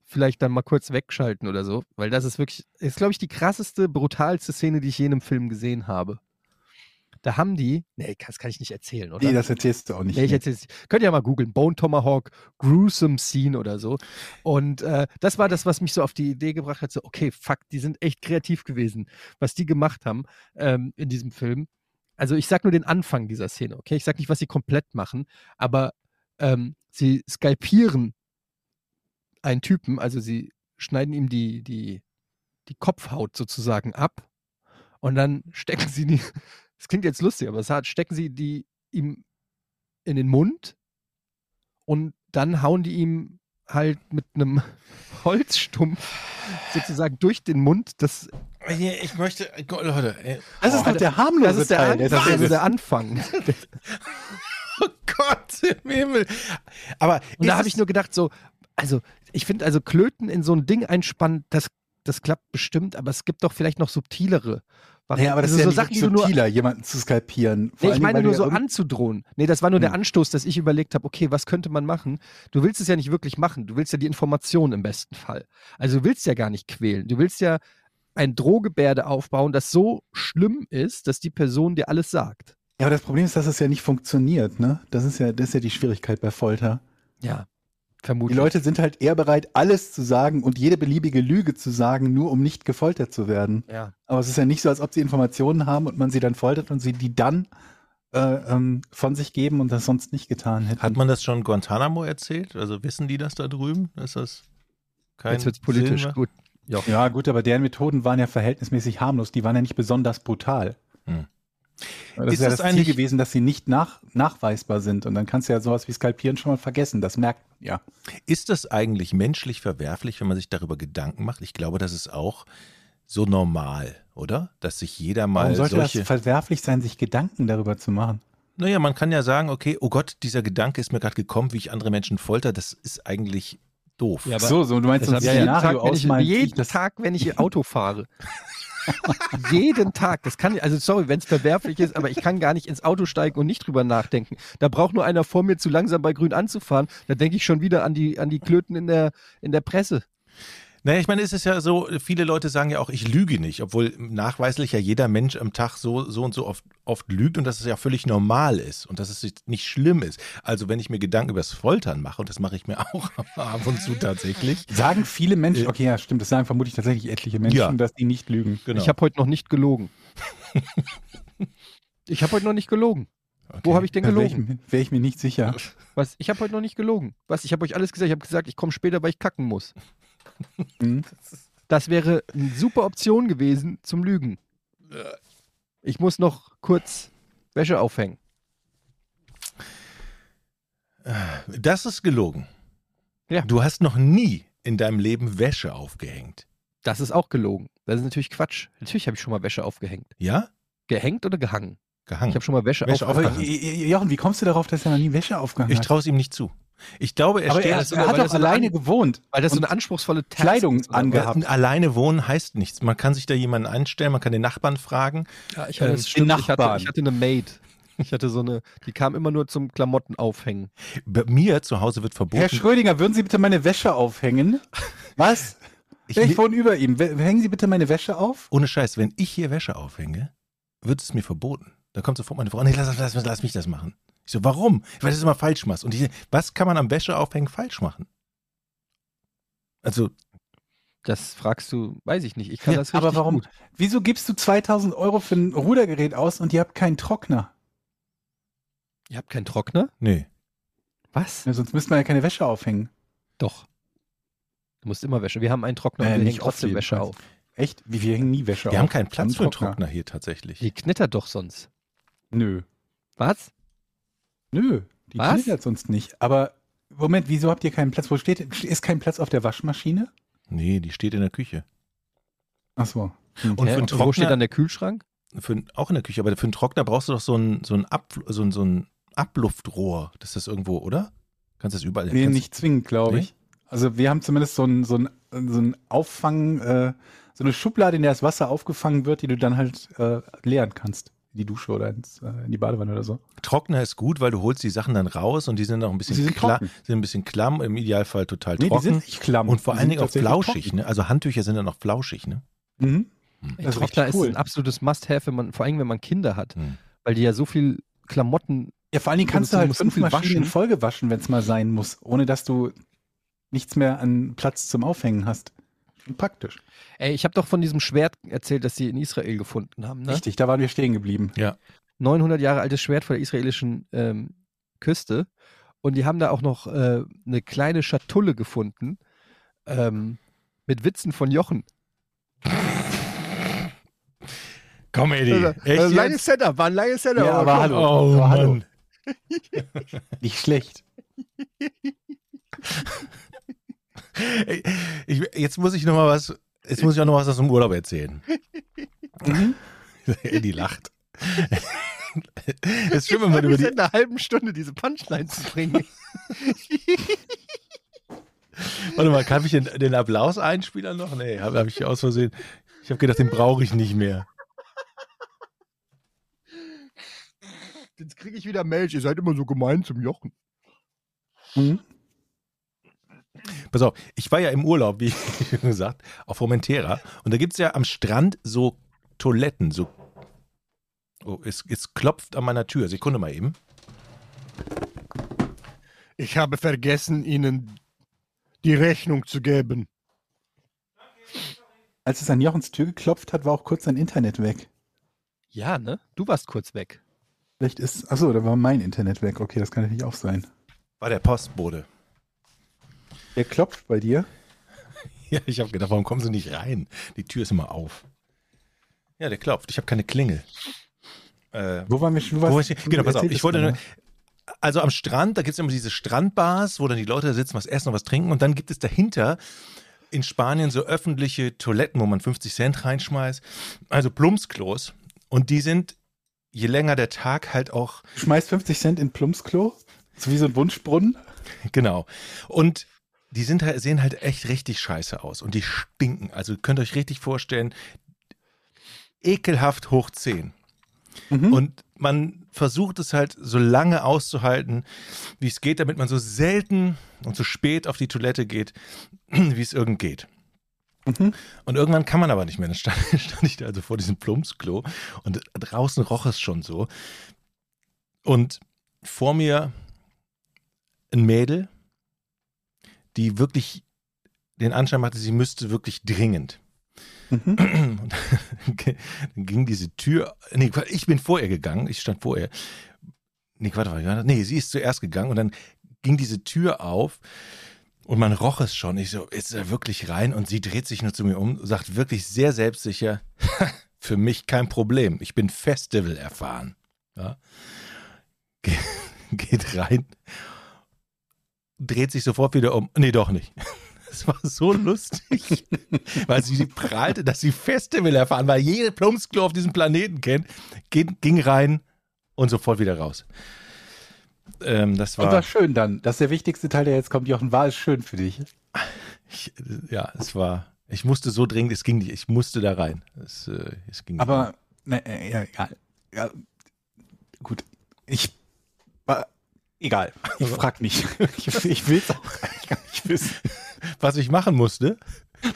Vielleicht dann mal kurz wegschalten oder so. Weil das ist wirklich, ist glaube ich die krasseste, brutalste Szene, die ich je in einem Film gesehen habe. Da haben die, nee, das kann ich nicht erzählen, oder? Nee, das erzählst du auch nicht. Nee, ich erzähl's, könnt ihr ja mal googeln, Bone Tomahawk, Gruesome Scene oder so. Und äh, das war das, was mich so auf die Idee gebracht hat, so, okay, fuck, die sind echt kreativ gewesen, was die gemacht haben ähm, in diesem Film. Also ich sag nur den Anfang dieser Szene, okay? Ich sag nicht, was sie komplett machen, aber ähm, sie skalpieren einen Typen, also sie schneiden ihm die, die, die Kopfhaut sozusagen ab und dann <laughs> stecken sie die, das klingt jetzt lustig, aber es hat, stecken sie die ihm in den Mund und dann hauen die ihm halt mit einem <laughs> Holzstumpf sozusagen durch den Mund. Das, Ich möchte, Leute, ey. Das ist doch der harmlose das ist der, Teil An das ist der Anfang. <laughs> oh Gott im Himmel. Aber Und da habe ich es- nur gedacht, so, also ich finde also Klöten in so ein Ding einspannen, das, das klappt bestimmt, aber es gibt doch vielleicht noch subtilere Varianten. Ja, aber das also ist ja so Sachen, die du nur subtiler, jemanden zu skalpieren. Nee, ich meine nur so anzudrohen. Nee, das war nur der Hm. Anstoß, dass ich überlegt habe, okay, was könnte man machen? Du willst es ja nicht wirklich machen. Du willst ja die Information im besten Fall. Also du willst ja gar nicht quälen. Du willst ja ein Drohgebärde aufbauen, das so schlimm ist, dass die Person dir alles sagt. Ja, aber das Problem ist, dass es ja nicht funktioniert, ne? Das ist ja, das ist ja die Schwierigkeit bei Folter. Ja. Die Vermutlich. Leute sind halt eher bereit, alles zu sagen und jede beliebige Lüge zu sagen, nur um nicht gefoltert zu werden. Ja. Aber es ist ja nicht so, als ob sie Informationen haben und man sie dann foltert und sie die dann äh, ähm, von sich geben und das sonst nicht getan hätten. Hat man das schon Guantanamo erzählt? Also wissen die das da drüben? Ist das kein Jetzt wird's politisch. Silber? Gut. ja, gut, aber deren Methoden waren ja verhältnismäßig harmlos. Die waren ja nicht besonders brutal. Hm. Das Ist ist ja das Ziel gewesen, dass sie nicht nach, nachweisbar sind. Und dann kannst du ja sowas wie Skalpieren schon mal vergessen. Das merkt man ja. Ist das eigentlich menschlich verwerflich, wenn man sich darüber Gedanken macht? Ich glaube, das ist auch so normal, oder? Dass sich jeder mal Warum sollte solche. das verwerflich sein, sich Gedanken darüber zu machen? Naja, man kann ja sagen, okay, oh Gott, dieser Gedanke ist mir gerade gekommen, wie ich andere Menschen folter. Das ist eigentlich doof. Ja, aber so, so, du meinst so ein Deshalb jeden Szenario Tag, wenn ich, jeden das Tag, wenn ich Auto fahre. <laughs> jeden Tag. Das kann, also sorry, wenn es verwerflich ist, aber ich kann gar nicht ins Auto steigen und nicht drüber nachdenken. Da braucht nur einer vor mir zu langsam bei Grün anzufahren. Da denke ich schon wieder an die, an die Klöten in der, in der Presse. Naja, ich meine, es ist ja so, viele Leute sagen ja auch, ich lüge nicht, obwohl nachweislich ja jeder Mensch am Tag so, so und so oft, oft lügt und dass es ja völlig normal ist und dass es jetzt nicht schlimm ist. Also wenn ich mir Gedanken über das Foltern mache, und das mache ich mir <laughs> auch ab und zu tatsächlich. Sagen viele Menschen, okay, ja, stimmt, das sagen vermutlich tatsächlich etliche Menschen, Ja. dass die nicht lügen. Genau. Ich habe heute noch nicht gelogen. <laughs> ich habe heute noch nicht gelogen. Wo habe ich denn Da wäre ich, gelogen? mir- wär ich mir nicht sicher. Was? Ich habe heute noch nicht gelogen. Was? Ich habe euch alles gesagt. Ich habe gesagt, ich komme später, weil ich kacken muss. <laughs> Hm? Das wäre eine super Option gewesen zum Lügen. Ich muss noch kurz Wäsche aufhängen. Das ist gelogen. Ja. Du hast noch nie in deinem Leben Wäsche aufgehängt. Das ist auch gelogen. Das ist natürlich Quatsch. Natürlich habe ich schon mal Wäsche aufgehängt. Ja? Gehängt oder gehangen? Gehangen. Ich habe schon mal Wäsche, Wäsche aufgehängt. J- Jochen, wie kommst du darauf, dass er noch nie Wäsche aufgehangen Ich hat? traue es ihm nicht zu. Ich glaube, er Aber steht. er, er hat doch alleine An- gewohnt. Weil das so eine anspruchsvolle Kleidung ist, angehabt. Äh, Alleine wohnen heißt nichts. Man kann sich da jemanden einstellen, man kann den Nachbarn fragen. Ja, ich, Ähm, hatte, den stimmt, ich, hatte, Nachbarn. ich hatte eine Maid. Ich hatte so eine, die kam immer nur zum Klamotten aufhängen. Bei mir zu Hause wird verboten. Herr Schrödinger, würden Sie bitte meine Wäsche aufhängen? Was? ich, Ich wohne über ihm. Hängen Sie bitte meine Wäsche auf? ohne Scheiß, wenn ich hier Wäsche aufhänge, wird es mir verboten. Da kommt sofort meine Frau, nee, lass, lass, lass mich das machen. Ich so, warum? Weil du das immer falsch machst. Und ich, was kann man am Wäsche aufhängen falsch machen? Also, Das fragst du, weiß ich nicht. Ich kann Ja, das richtig aber warum? gut. Wieso gibst du 2000 Euro für ein Rudergerät aus und ihr habt keinen Trockner? Ihr habt keinen Trockner? nee. Was? Ja, sonst müsste man ja keine Wäsche aufhängen. Doch. Du musst immer Wäsche. Wir haben einen Trockner Äh, und wir nicht hängen trotzdem Wäsche auf. Echt? Wie, wir hängen nie Wäsche auf. Wir haben keinen Platz für einen Trockner hier tatsächlich. Die knittert doch sonst. Nö. Was? Nö. Die Was? knittert sonst nicht. Aber Moment, wieso habt ihr keinen Platz? Wo steht, ist kein Platz auf der Waschmaschine? Nee, die steht in der Küche. Ach so. Und Hä? für einen Und wo steht Trockner, dann der Kühlschrank? für, auch in der Küche, aber für einen Trockner brauchst du doch so ein, so ein, Ab, so ein, so ein Abluftrohr. Das ist das irgendwo, oder? Kannst du das überall Nee, kannst- nicht zwingend, glaube Nee? ich. Also wir haben zumindest so ein, so ein, so ein Auffang, äh, so eine Schublade, in der das Wasser aufgefangen wird, die du dann halt äh, leeren kannst. In die Dusche oder ins, äh, in die Badewanne oder so. Trockner ist gut, weil du holst die Sachen dann raus und die sind auch ein bisschen, Sie sind kla- trocken. sind ein bisschen klamm, im Idealfall total Nee, die trocken. sind nicht klamm. und vor Die allen Dingen auch flauschig, trocken. ne? Also Handtücher sind dann auch flauschig, ne? Mhm. Ey, Das ist Trockner richtig ist cool. ein absolutes Must-Have, wenn man, vor allem wenn man Kinder hat. Hm. Weil die ja so viel Klamotten. Ja, vor allen Dingen kannst du halt fünf Maschinen in waschen. Folge waschen, wenn es mal sein muss, ohne dass du nichts mehr an Platz zum Aufhängen hast. Praktisch. Ey, ich habe doch von diesem Schwert erzählt, das sie in Israel gefunden haben. Ne? Richtig, da waren wir stehen geblieben. 900 Jahre altes Schwert vor der israelischen ähm, Küste. Und die haben da auch noch äh, eine kleine Schatulle gefunden ähm, mit Witzen von Jochen. Comedy. Also, Echt äh, langes? Setup, war ein langes Setup. Ja, aber komm. hallo. Oh, Aber hallo. <laughs> <laughs> Nicht schlecht. <laughs> Ich, jetzt muss ich noch mal was, jetzt muss ich auch noch was aus dem Urlaub erzählen. Mhm. <laughs> Eddie lacht. Es ist schön, wenn man über die, seit einer halben Stunde diese Punchline zu bringen. <laughs> warte mal, kann ich den, den Applaus einspielen noch? Nee, habe hab ich aus Versehen. Ich habe gedacht, den brauche ich nicht mehr. Jetzt kriege ich wieder Mail. Ihr seid immer so gemein zum Jochen. Mhm. Pass auf, ich war ja im Urlaub, wie <laughs> gesagt, auf Formentera. Und da gibt es ja am Strand so Toiletten, so. Oh, es, es klopft an meiner Tür. Sekunde mal eben. Ich habe vergessen, Ihnen die Rechnung zu geben. Als es an Jochens Tür geklopft hat, war auch kurz sein Internet weg. Ja, ne? Du warst kurz weg. Vielleicht ist, achso, da war mein Internet weg. Okay, das kann natürlich auch sein. War der Postbote. Der klopft bei dir. <laughs> Ja, ich habe gedacht, warum kommen sie nicht rein? Die Tür ist immer auf. Ja, der klopft. Ich habe keine Klingel. Äh, Wo waren wir schon? Wo war ich, genau, pass auf. Ich wollte nur, also am Strand, da gibt es immer diese Strandbars, wo dann die Leute da sitzen, was essen und was trinken. Und dann gibt es dahinter in Spanien so öffentliche Toiletten, wo man 50 Cent reinschmeißt. Also Plumpsklos. Und die sind, je länger der Tag, halt auch Du schmeißt 50 Cent in Plumpsklo. So wie so ein Wunschbrunnen. Genau. Und die sind halt, sehen halt echt richtig scheiße aus und die stinken. Also könnt ihr euch richtig vorstellen, ekelhaft hoch 10. Mhm. Und man versucht es halt so lange auszuhalten, wie es geht, damit man so selten und so spät auf die Toilette geht, <clears throat> wie es irgend geht. Mhm. Und irgendwann kann man aber nicht mehr. Dann stand, <laughs> stand ich da also vor diesem Plumpsklo und draußen roch es schon so. Und vor mir ein Mädel, die wirklich den Anschein machte, sie müsste wirklich dringend. Mhm. <laughs> Dann ging diese Tür, nee, ich bin vor ihr gegangen, ich stand vor ihr. Nee, warte mal, nee, sie ist zuerst gegangen und dann ging diese Tür auf und man roch es schon. Ich so, ist er wirklich rein? Und sie dreht sich nur zu mir um, sagt wirklich sehr selbstsicher, <laughs> für mich kein Problem, ich bin Festival erfahren. Ja. <laughs> Ge geht rein, dreht sich sofort wieder um. Nee, doch nicht. <laughs> Das war so lustig, <laughs> weil sie prahlte, dass sie Festival erfahren, weil jede Plumpsklo auf diesem Planeten kennt, ging, rein und sofort wieder raus. Ähm, das Und war, war schön dann. Das ist der wichtigste Teil, der jetzt kommt. Jochen, war es schön für dich? ich, ja, es war, ich musste so dringend, es ging nicht, ich musste da rein. Es, äh, es ging nicht. Aber, ne, ja, egal. Ja, gut. Ich, war, egal. Ich frag nicht. <laughs> Ich, ich will es auch gar nicht wissen. was ich machen musste,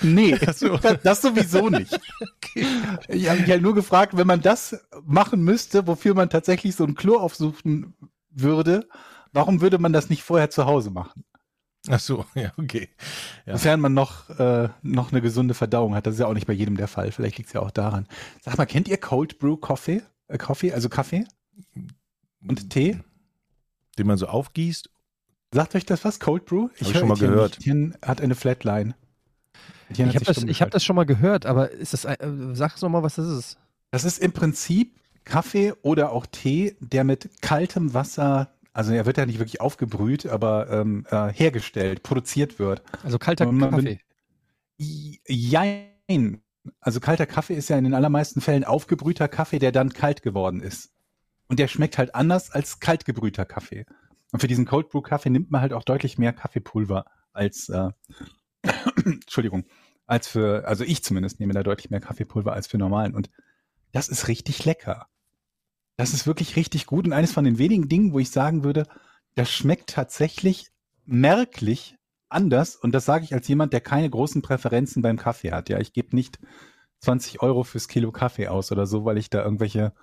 Nee, so. <laughs> das, sowieso nicht. Ich habe mich halt nur gefragt, wenn man das machen müsste, wofür man tatsächlich so ein Klo aufsuchen würde, warum würde man das nicht vorher zu Hause machen? ach so, <laughs> ja, okay. Ja. Sofern man noch, äh, noch eine gesunde Verdauung hat. Das ist ja auch nicht bei jedem der Fall. Vielleicht liegt es ja auch daran. Sag mal, kennt ihr Cold Brew Coffee? Äh, Coffee, also Kaffee? Und Tee? Den man so aufgießt. Sagt euch das was? Cold Brew? ich höre schon mal gehört. Etienne hat eine Flatline. Etienne Ich habe das, ich hab das schon mal gehört, aber ist das, ein- äh, sag noch mal, was das ist. Das ist im Prinzip Kaffee oder auch Tee, der mit kaltem Wasser, also er wird ja nicht wirklich aufgebrüht, aber ähm, äh, hergestellt, produziert wird. Also kalter Kaffee. I- Jein. Also kalter Kaffee ist ja in den allermeisten Fällen aufgebrühter Kaffee, der dann kalt geworden ist. Und der schmeckt halt anders als kaltgebrühter Kaffee. Und für diesen Cold Brew Kaffee nimmt man halt auch deutlich mehr Kaffeepulver als, äh, <coughs> Entschuldigung, als für, also ich zumindest nehme da deutlich mehr Kaffeepulver als für normalen. Und das ist richtig lecker. Das ist wirklich richtig gut und eines von den wenigen Dingen, wo ich sagen würde, das schmeckt tatsächlich merklich anders und das sage ich als jemand, der keine großen Präferenzen beim Kaffee hat. Ja, ich gebe nicht 20 Euro fürs Kilo Kaffee aus oder so, weil ich da irgendwelche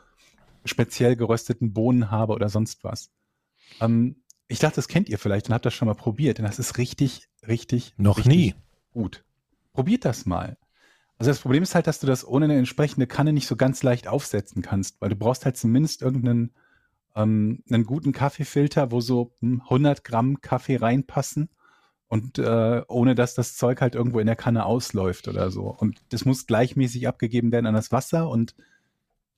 speziell gerösteten Bohnen habe oder sonst was. Ähm, ich dachte, das kennt ihr vielleicht und habt das schon mal probiert, denn das ist richtig, richtig, Noch richtig nie. gut. Probiert das mal. Also das Problem ist halt, dass du das ohne eine entsprechende Kanne nicht so ganz leicht aufsetzen kannst, weil du brauchst halt zumindest irgendeinen ähm, einen guten Kaffeefilter, wo so hm, 100 Gramm Kaffee reinpassen und äh, ohne dass das Zeug halt irgendwo in der Kanne ausläuft oder so. Und das muss gleichmäßig abgegeben werden an das Wasser und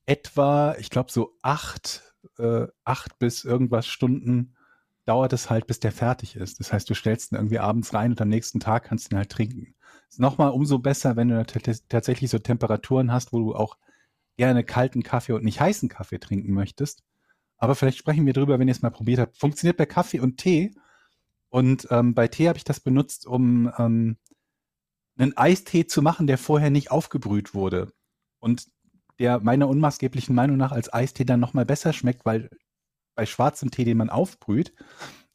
etwa, ich glaube, so acht, äh, acht bis irgendwas Stunden dauert es halt, bis der fertig ist. Das heißt, du stellst ihn irgendwie abends rein und am nächsten Tag kannst du ihn halt trinken. Ist nochmal umso besser, wenn du tatsächlich so Temperaturen hast, wo du auch gerne kalten Kaffee und nicht heißen Kaffee trinken möchtest. Aber vielleicht sprechen wir drüber, wenn ihr es mal probiert habt. Funktioniert bei Kaffee und Tee. Und ähm, bei Tee habe ich das benutzt, um ähm, einen Eistee zu machen, der vorher nicht aufgebrüht wurde. Und der meiner unmaßgeblichen Meinung nach als Eistee dann nochmal besser schmeckt, weil bei schwarzem Tee, den man aufbrüht,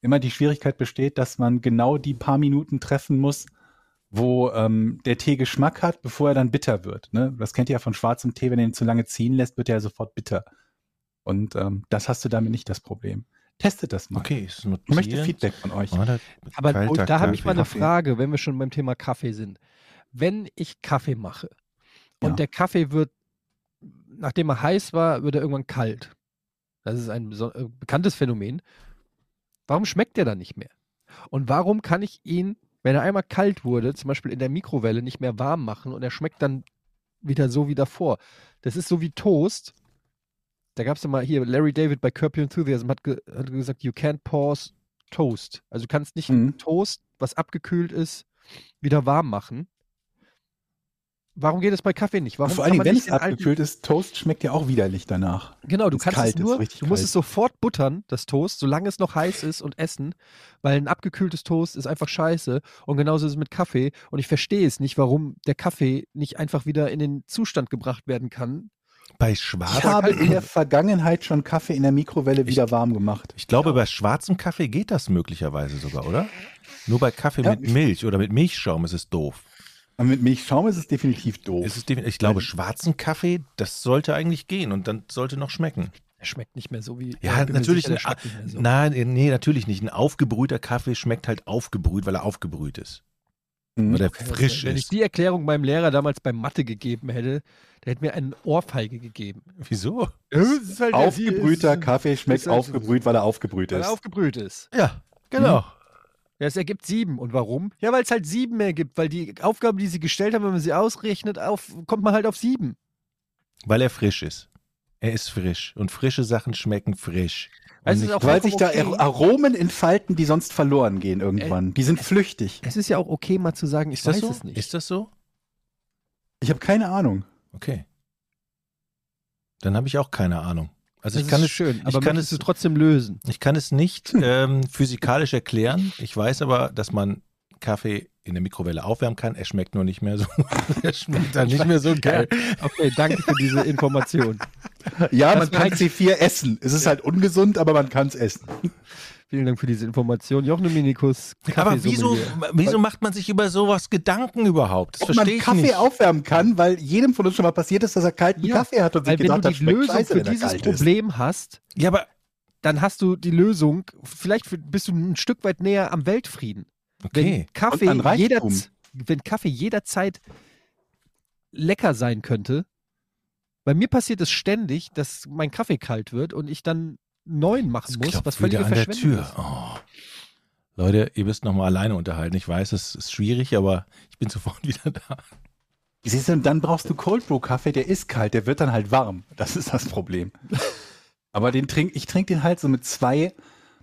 immer die Schwierigkeit besteht, dass man genau die paar Minuten treffen muss, wo ähm, der Tee Geschmack hat, bevor er dann bitter wird. Ne? Das kennt ihr ja von schwarzem Tee, wenn ihr ihn zu lange ziehen lässt, wird er ja sofort bitter. Und ähm, das hast du damit nicht das Problem. Testet das mal. Okay, ist Ich möchte Feedback von euch. Oh, Aber oh, kalter da habe ich mal eine Kaffee. Frage, wenn wir schon beim Thema Kaffee sind. Wenn ich Kaffee mache und Ja. der Kaffee wird, nachdem er heiß war, wird er irgendwann kalt. Das ist ein äh, bekanntes Phänomen. Warum schmeckt der dann nicht mehr? Und warum kann ich ihn, wenn er einmal kalt wurde, zum Beispiel in der Mikrowelle, nicht mehr warm machen und er schmeckt dann wieder so wie davor? Das ist so wie Toast. Da gab es mal hier, Larry David bei Curb Your Enthusiasm hat, ge hat gesagt, you can't pause Toast. Also du kannst nicht Mhm. Toast, was abgekühlt ist, wieder warm machen. Warum geht es bei Kaffee nicht? Warum Vor allem, wenn es abgekühlt ist, Toast schmeckt ja auch widerlich danach. Genau, du kannst kalt es nur, richtig du musst kalt. es sofort buttern, das Toast, solange es noch heiß ist und essen, weil ein abgekühltes Toast ist einfach scheiße und genauso ist es mit Kaffee und ich verstehe es nicht, warum der Kaffee nicht einfach wieder in den Zustand gebracht werden kann. Bei Ich schwarzem habe in der Vergangenheit schon Kaffee in der Mikrowelle wieder warm gemacht. Ich glaube, bei schwarzem Kaffee geht das möglicherweise sogar, oder? Nur bei Kaffee Ja, mit Milch oder mit Milchschaum ist es doof. Und mit Milchschaum ist es definitiv doof. Ist es defin- ich glaube, schwarzen Kaffee, das sollte eigentlich gehen und dann sollte noch schmecken. Er schmeckt nicht mehr so wie. Ja, mir natürlich. sicher, ein, so. Nein, nee, natürlich nicht. Ein aufgebrühter Kaffee schmeckt halt aufgebrüht, weil er aufgebrüht ist. Mhm. Weil der Okay, frisch Wenn ich ist. die Erklärung meinem Lehrer damals bei Mathe gegeben hätte, der hätte mir einen Ohrfeige gegeben. Wieso? Aufgebrühter Kaffee schmeckt ist halt so- aufgebrüht, weil er aufgebrüht Weil ist. er aufgebrüht ist. Ja, genau. Ja, es ergibt sieben. Und warum? Ja, weil es halt sieben mehr gibt. Weil die Aufgaben, die sie gestellt haben, wenn man sie ausrechnet, auf, kommt man halt auf sieben. Weil er frisch ist. Er ist frisch. Und frische Sachen schmecken frisch. Ist nicht- Weil sich da okay. Aromen entfalten, die sonst verloren gehen irgendwann. Die sind flüchtig. Es ist ja auch okay, mal zu sagen, ich ist das weiß so? es nicht. Ist das so? Ich habe keine Ahnung. Okay. Dann habe ich auch keine Ahnung. Also das ich kann ist es schön, ich aber kann möchtest es- trotzdem lösen. Ich kann es nicht <laughs> ähm, physikalisch erklären. Ich weiß aber, dass man Kaffee in der Mikrowelle aufwärmen kann. Er schmeckt nur nicht mehr so. <laughs> er schmeckt dann nicht mehr so geil. <laughs> Okay, danke für diese Information. Ja, Das man kann C4 essen. Es ist halt ungesund, aber man kann es essen. Vielen Dank für diese Information. Jochen Dominikus. Aber wieso, wieso macht man sich über sowas Gedanken überhaupt? Das Ob man verstehe ich Kaffee nicht. aufwärmen kann, weil jedem von uns schon mal passiert ist, dass er kalten Ja, Kaffee hat und sich Weil wenn gedacht du hat, die Lösung scheiße, für wenn dieses kalt ist. Problem hast, Ja, aber dann hast du die Lösung, vielleicht bist du ein Stück weit näher am Weltfrieden. okay. Wenn Kaffee, jeder, wenn Kaffee jederzeit lecker sein könnte, bei mir passiert es ständig, dass mein Kaffee kalt wird und ich dann neuen machen muss, was völlige wieder an der Tür. ist. Oh. Leute, ihr müsst noch mal alleine unterhalten. Ich weiß, es ist schwierig, aber ich bin <laughs> sofort wieder da. Siehst du, und dann brauchst du Cold Brew Kaffee, der ist kalt, der wird dann halt warm. Das ist das Problem. <laughs> Aber den trink, ich trinke den halt so mit zwei,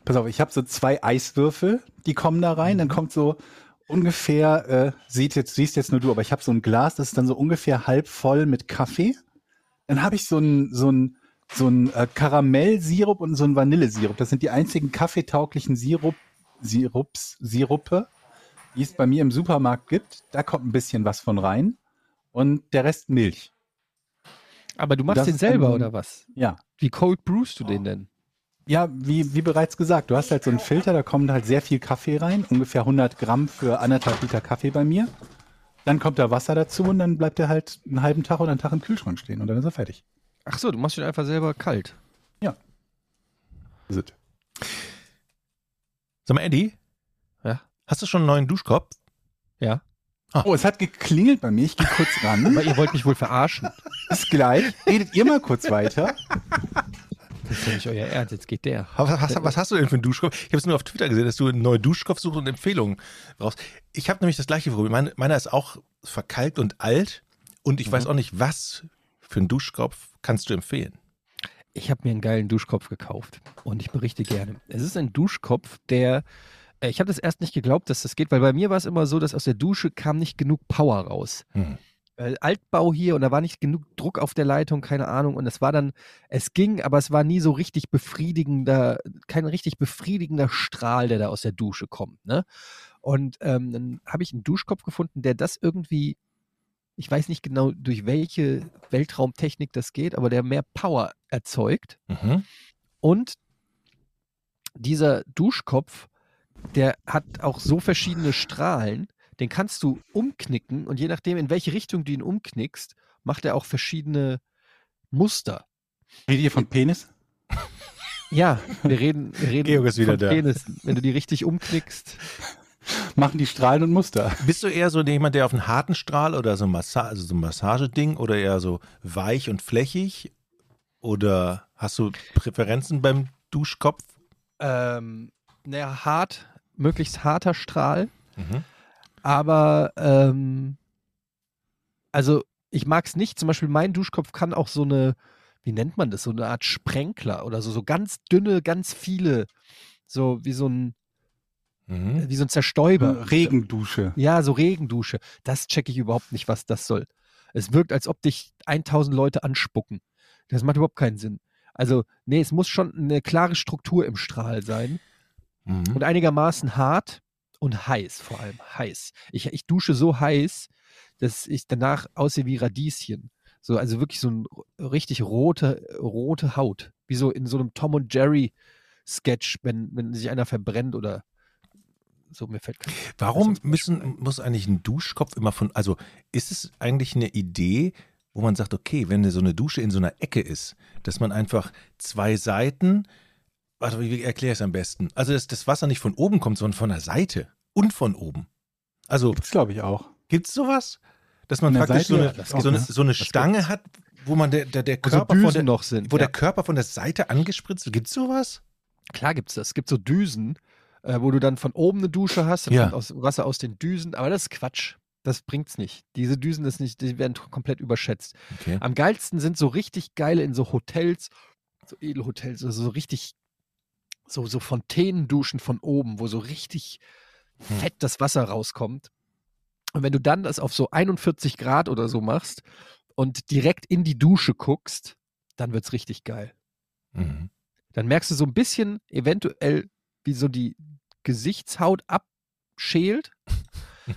pass auf, ich habe so zwei Eiswürfel, die kommen da rein, dann kommt so ungefähr, äh, sieht jetzt, siehst jetzt nur du, aber ich habe so ein Glas, das ist dann so ungefähr halb voll mit Kaffee. Dann habe ich so ein, so ein, so ein äh, Karamellsirup und so ein Vanillesirup. Das sind die einzigen kaffeetauglichen Sirup, Sirups, Sirupe, die es bei mir im Supermarkt gibt. Da kommt ein bisschen was von rein und der Rest Milch. Aber du machst Das den selber dann- oder was? Ja. Wie cold brewst du den denn? Ja, wie, wie bereits gesagt, du hast halt so einen Filter, da kommt halt sehr viel Kaffee rein, ungefähr 100 Gramm für anderthalb Liter Kaffee bei mir. Dann kommt da Wasser dazu und dann bleibt er halt einen halben Tag oder einen Tag im Kühlschrank stehen und dann ist er fertig. Ach so, du machst den einfach selber kalt. Ist es. Sag mal, Eddie, Ja. hast du schon einen neuen Duschkopf? Ja. Oh, es hat geklingelt bei mir, ich gehe kurz ran. Aber ihr wollt mich wohl verarschen. Bis gleich. Redet ihr mal kurz weiter. Das ist ja nicht euer Ernst, jetzt geht der. Was, was, was hast du denn für einen Duschkopf? Ich habe es nur auf Twitter gesehen, dass du einen neuen Duschkopf suchst und Empfehlungen raus. Ich habe nämlich das gleiche Problem. Meine, meiner ist auch verkalkt und alt und ich weiß auch nicht, was für einen Duschkopf kannst du empfehlen. Ich habe mir einen geilen Duschkopf gekauft und ich berichte gerne. Es ist ein Duschkopf, der. äh, Ich habe das erst nicht geglaubt, dass das geht, weil bei mir war es immer so, dass aus der Dusche kam nicht genug Power raus. Hm. Weil Altbau hier und da war nicht genug Druck auf der Leitung, keine Ahnung. Und es war dann, es ging, aber es war nie so richtig befriedigender, kein richtig befriedigender Strahl, der da aus der Dusche kommt. Ne? Und ähm, dann habe ich einen Duschkopf gefunden, der das irgendwie, ich weiß nicht genau, durch welche Weltraumtechnik das geht, aber der mehr Power erzeugt. Mhm. Und dieser Duschkopf, der hat auch so verschiedene Strahlen, den kannst du umknicken und je nachdem, in welche Richtung du ihn umknickst, macht er auch verschiedene Muster. Redet ihr von Penis? Ja, wir reden, wir reden Georg ist wieder von da. Penissen. Wenn du die richtig umknickst. Machen die Strahlen und Muster. Bist du eher so jemand, der auf einen harten Strahl oder so ein, Massa also so ein Massageding oder eher so weich und flächig? Oder hast du Präferenzen beim Duschkopf? Ähm, naja, hart, möglichst harter Strahl. Mhm. Aber ähm, also ich mag es nicht. Zum Beispiel mein Duschkopf kann auch so eine, wie nennt man das, so eine Art Sprenkler oder so, so ganz dünne, ganz viele, so wie so ein, Mhm. wie so ein Zerstäuber. Regendusche. Ja, so Regendusche. Das checke ich überhaupt nicht, was das soll. Es wirkt, als ob dich 1000 Leute anspucken. Das macht überhaupt keinen Sinn. Also, nee, es muss schon eine klare Struktur im Strahl sein Mhm. und einigermaßen hart und heiß, vor allem heiß. Ich, ich dusche so heiß, dass ich danach aussehe wie Radieschen. So, also wirklich so ein r- richtig rote, rote Haut. Wie so in so einem Tom und Jerry Sketch, wenn, wenn sich einer verbrennt oder so, mir fällt kein Warum müssen, muss eigentlich ein Duschkopf immer von, also ist es eigentlich eine Idee, wo man sagt, okay, wenn so eine Dusche in so einer Ecke ist, dass man einfach zwei Seiten, warte, wie erkläre ich es am besten? Also, dass das Wasser nicht von oben kommt, sondern von der Seite und von oben. Also, Gibt's, glaube ich, auch. gibt es sowas? Dass man Von praktisch so Seite? eine, Ja, so eine, gibt's. so eine Stange gibt's. hat, wo man der, der, der Wo so Körper von Düsen der, noch sind. wo ja. der Körper von der Seite angespritzt wird. Gibt es sowas? Klar gibt's das. Es gibt so Düsen, äh, wo du dann von oben eine Dusche hast, dann Ja. kommt aus, Wasser aus den Düsen, aber das ist Quatsch. Das bringt's nicht. Diese Düsen ist nicht, die werden komplett überschätzt. Okay. Am geilsten sind so richtig geile in so Hotels, so Edelhotels, also so richtig so, so Fontänenduschen von oben, wo so richtig Hm. fett das Wasser rauskommt. Und wenn du dann das auf so 41 Grad oder so machst und direkt in die Dusche guckst, dann wird's richtig geil Mhm. dann merkst du so ein bisschen eventuell, wie so die Gesichtshaut abschält,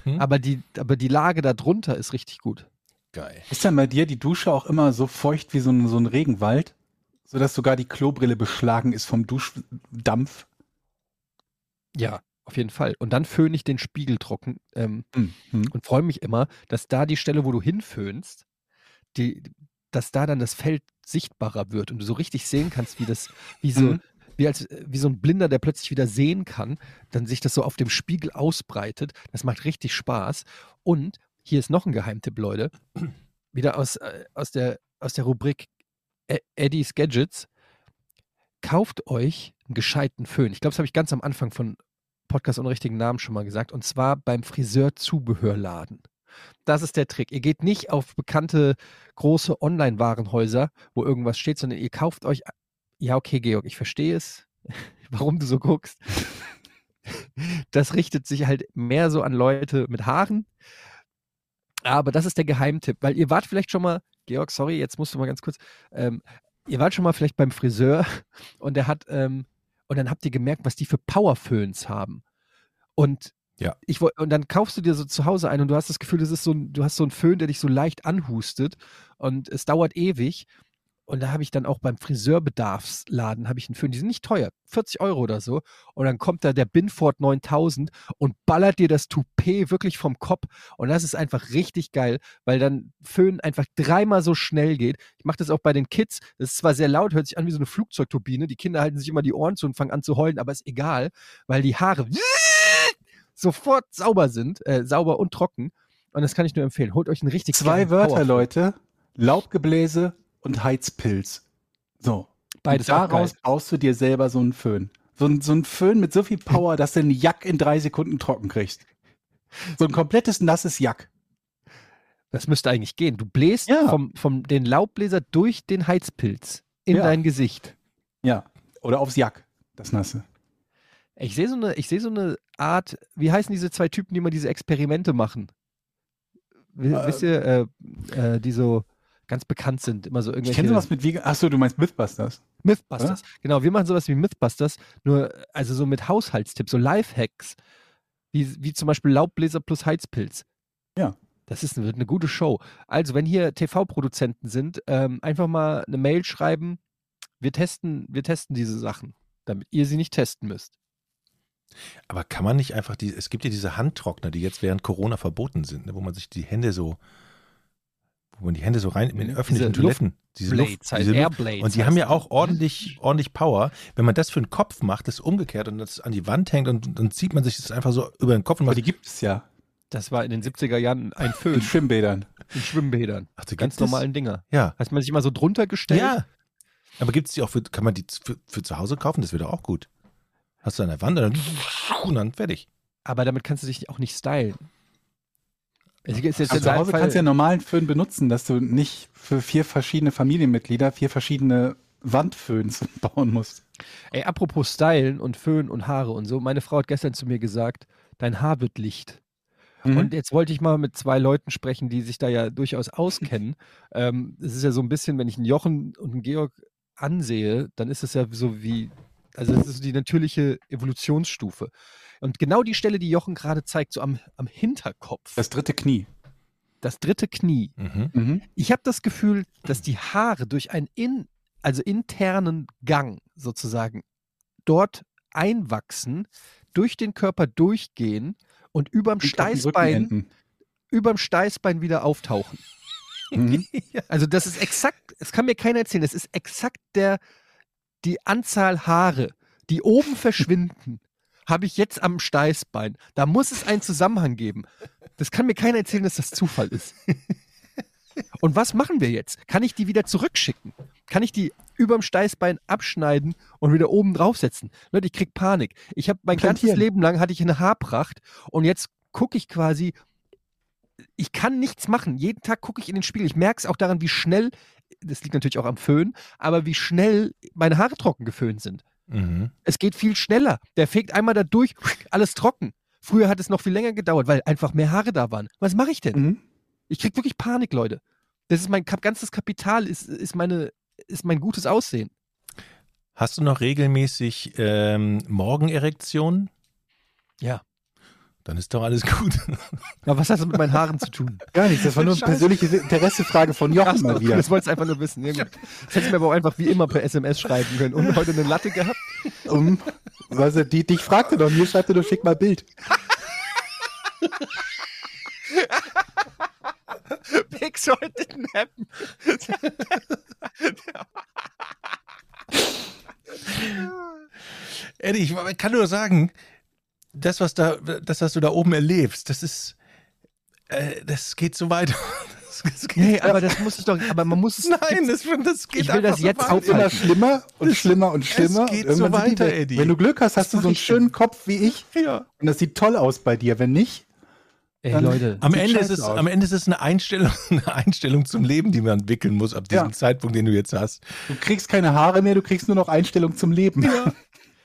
Mhm. aber die, aber die Lage darunter ist richtig gut. Geil. Ist dann bei dir die Dusche auch immer so feucht wie so ein, so ein Regenwald? Sodass sogar die Klobrille beschlagen ist vom Duschdampf? Ja, auf jeden Fall. Und dann föhne ich den Spiegel trocken ähm, Hm. Hm. und freue mich immer, dass da die Stelle, wo du hinföhnst, die, dass da dann das Feld sichtbarer wird und du so richtig sehen kannst, wie das, wie so, Mhm. Wie als wie so ein Blinder, der plötzlich wieder sehen kann, dann sich das so auf dem Spiegel ausbreitet. Das macht richtig Spaß. Und hier ist noch ein Geheimtipp, Leute. <clears throat> Wieder aus, äh, aus, der, aus der Rubrik E- Eddies Gadgets. Kauft euch einen gescheiten Föhn. Ich glaube, das habe ich ganz am Anfang von Podcast ohne richtigen Namen schon mal gesagt. Und zwar beim Friseur-Zubehörladen. Das ist der Trick. Ihr geht nicht auf bekannte große Online-Warenhäuser, wo irgendwas steht, sondern ihr kauft euch. Ja, okay, Georg, ich verstehe es, <laughs> warum du so guckst. Das richtet sich halt mehr so an Leute mit Haaren. Aber das ist der Geheimtipp, weil ihr wart vielleicht schon mal, Georg, sorry, jetzt musst du mal ganz kurz, ähm, ihr wart schon mal vielleicht beim Friseur <laughs> und der hat, ähm, und dann habt ihr gemerkt, was die für Powerföhns haben. Und Ja. ich und dann kaufst du dir so zu Hause ein und du hast das Gefühl, das ist so ein, du hast so einen Föhn, der dich so leicht anhustet und es dauert ewig. Und da habe ich dann auch beim Friseurbedarfsladen habe ich einen Föhn, die sind nicht teuer, 40 Euro oder so. Und dann kommt da der Binford 9000 und ballert dir das Toupet wirklich vom Kopf. Und das ist einfach richtig geil, weil dann Föhn einfach dreimal so schnell geht. Ich mache das auch bei den Kids. Das ist zwar sehr laut, hört sich an wie so eine Flugzeugturbine. Die Kinder halten sich immer die Ohren zu und fangen an zu heulen, aber ist egal, weil die Haare <laughs> sofort sauber sind, äh, sauber und trocken. Und das kann ich nur empfehlen. Holt euch einen richtig Zwei Wörter. Leute. Laubgebläse und Heizpilz. So. Beides und daraus baust du dir selber so einen Föhn. So ein, so ein Föhn mit so viel Power, <laughs> dass du einen Jack in drei Sekunden trocken kriegst. So ein komplettes nasses Jack. Das müsste eigentlich gehen. Du bläst Ja. vom, vom den Laubbläser durch den Heizpilz in Ja. dein Gesicht. Ja. Oder aufs Jack, das nasse. Ich sehe so eine, ich sehe so eine Art, wie heißen diese zwei Typen, die immer diese Experimente machen? W Äh, wisst ihr, äh, äh, die so ganz bekannt sind, immer so Ich irgendwelche kenne sowas mit wie. Achso, du meinst Mythbusters. Mythbusters. Genau, wir machen sowas wie Mythbusters, nur also so mit Haushaltstipps, so Lifehacks, wie, wie zum Beispiel Laubbläser plus Heizpilz. Ja. Das ist, wird eine gute Show. Also, wenn hier TV-Produzenten sind, ähm, einfach mal eine Mail schreiben. Wir testen, wir testen diese Sachen, damit ihr sie nicht testen müsst. Aber kann man nicht einfach die, es gibt ja diese Handtrockner, die jetzt während Corona verboten sind, ne, wo man sich die Hände so, wo man die Hände so rein in den Diese öffentlichen Toiletten. Diese Blades, Luft, halt diese Luft. Airblades Und die haben ja auch ordentlich, ordentlich Power. Wenn man das für den Kopf macht, das umgekehrt und das an die Wand hängt und dann zieht man sich das einfach so über den Kopf und Aber macht. die gibt es ja Das war in den 70er Jahren ein in Föhn Schwimmbädern. in Schwimmbädern. Ach, die Ganz normalen Dinger. Ja. Hat man sich immer so drunter gestellt? Ja. Aber gibt es die auch für, kann man die für, für zu Hause kaufen? Das wäre doch auch gut. Hast du an der Wand und dann, und dann fertig. Aber damit kannst du dich auch nicht stylen. Es ist jetzt Also zu Hause Fall, kannst du ja einen normalen Föhn benutzen, dass du nicht für vier verschiedene Familienmitglieder vier verschiedene Wandföhns <laughs> bauen musst. Ey, apropos Stylen und Föhn und Haare und so. Meine Frau hat gestern zu mir gesagt, dein Haar wird licht. Mhm. Und jetzt wollte ich mal mit zwei Leuten sprechen, die sich da ja durchaus auskennen. <laughs> Ähm, Es ist ja so ein bisschen, wenn ich einen Jochen und einen Georg ansehe, dann ist es ja so wie, also das ist so die natürliche Evolutionsstufe. Und genau die Stelle, die Jochen gerade zeigt, so am, am Hinterkopf, das dritte Knie. das dritte Knie. Mhm. Mhm. Ich habe das Gefühl, dass die Haare durch einen in, also internen Gang sozusagen dort einwachsen, durch den Körper durchgehen und überm Und Steißbein überm Steißbein wieder auftauchen. Mhm. <laughs> Also das ist exakt, es kann mir keiner erzählen, das ist exakt der, die Anzahl Haare, die oben verschwinden, habe ich jetzt am Steißbein. Da muss es einen Zusammenhang geben. Das kann mir keiner erzählen, dass das Zufall ist. Und was machen wir jetzt? Kann ich die wieder zurückschicken? Kann ich die überm Steißbein abschneiden und wieder oben draufsetzen? Leute, ich krieg Panik. Ich habe mein ganzes Plantieren. Leben lang hatte ich eine Haarpracht und jetzt gucke ich quasi, ich kann nichts machen. Jeden Tag gucke ich in den Spiegel. Ich merke es auch daran, wie schnell, das liegt natürlich auch am Föhn, aber wie schnell meine Haare trocken geföhnt sind. Mhm. Es geht viel schneller. Der fegt einmal da durch, alles trocken. Früher hat es noch viel länger gedauert, weil einfach mehr Haare da waren. Was mache ich denn? Mhm. Ich krieg wirklich Panik, Leute. Das ist mein kap- ganzes Kapital, ist, ist, meine, ist mein gutes Aussehen. Hast du noch regelmäßig ähm, Morgenerektionen? Ja. Dann ist doch alles gut. <laughs> Aber was hat das mit meinen Haaren zu tun? Gar nichts, das war nur eine Scheiße. persönliche Interessefrage von Jochen Ach, mal wieder. das wolltest du einfach nur wissen. Ja, gut. Das hättest du mir aber auch einfach wie immer per SMS schreiben können. Und heute eine Latte gehabt. Um, was er, die, dich fragte doch, mir schreibt er doch, schick mal Bild. <laughs> Big Short didn't happen. Eddie, ich kann nur sagen, das, was da, das, was du da oben erlebst, das ist, äh, das geht so weiter. Das, <laughs> das geht Nee, aber das muss ich doch, aber man muss es. <laughs> Nein, das, das geht Ich will einfach das so jetzt. Wird immer schlimmer und schlimmer und schlimmer. geht und so die weiter, weg. Eddie. Wenn du Glück hast, hast du so einen mach ich denn? schönen Kopf wie ich. <laughs> Ja. Und das sieht toll aus bei dir. Wenn nicht, Ey, Dann- Leute. Am Ende, ist es, aus. am Ende ist es eine Einstellung, eine Einstellung zum Leben, die man entwickeln muss ab diesem Ja. Zeitpunkt, den du jetzt hast. du kriegst keine Haare mehr, du kriegst nur noch Einstellung zum Leben.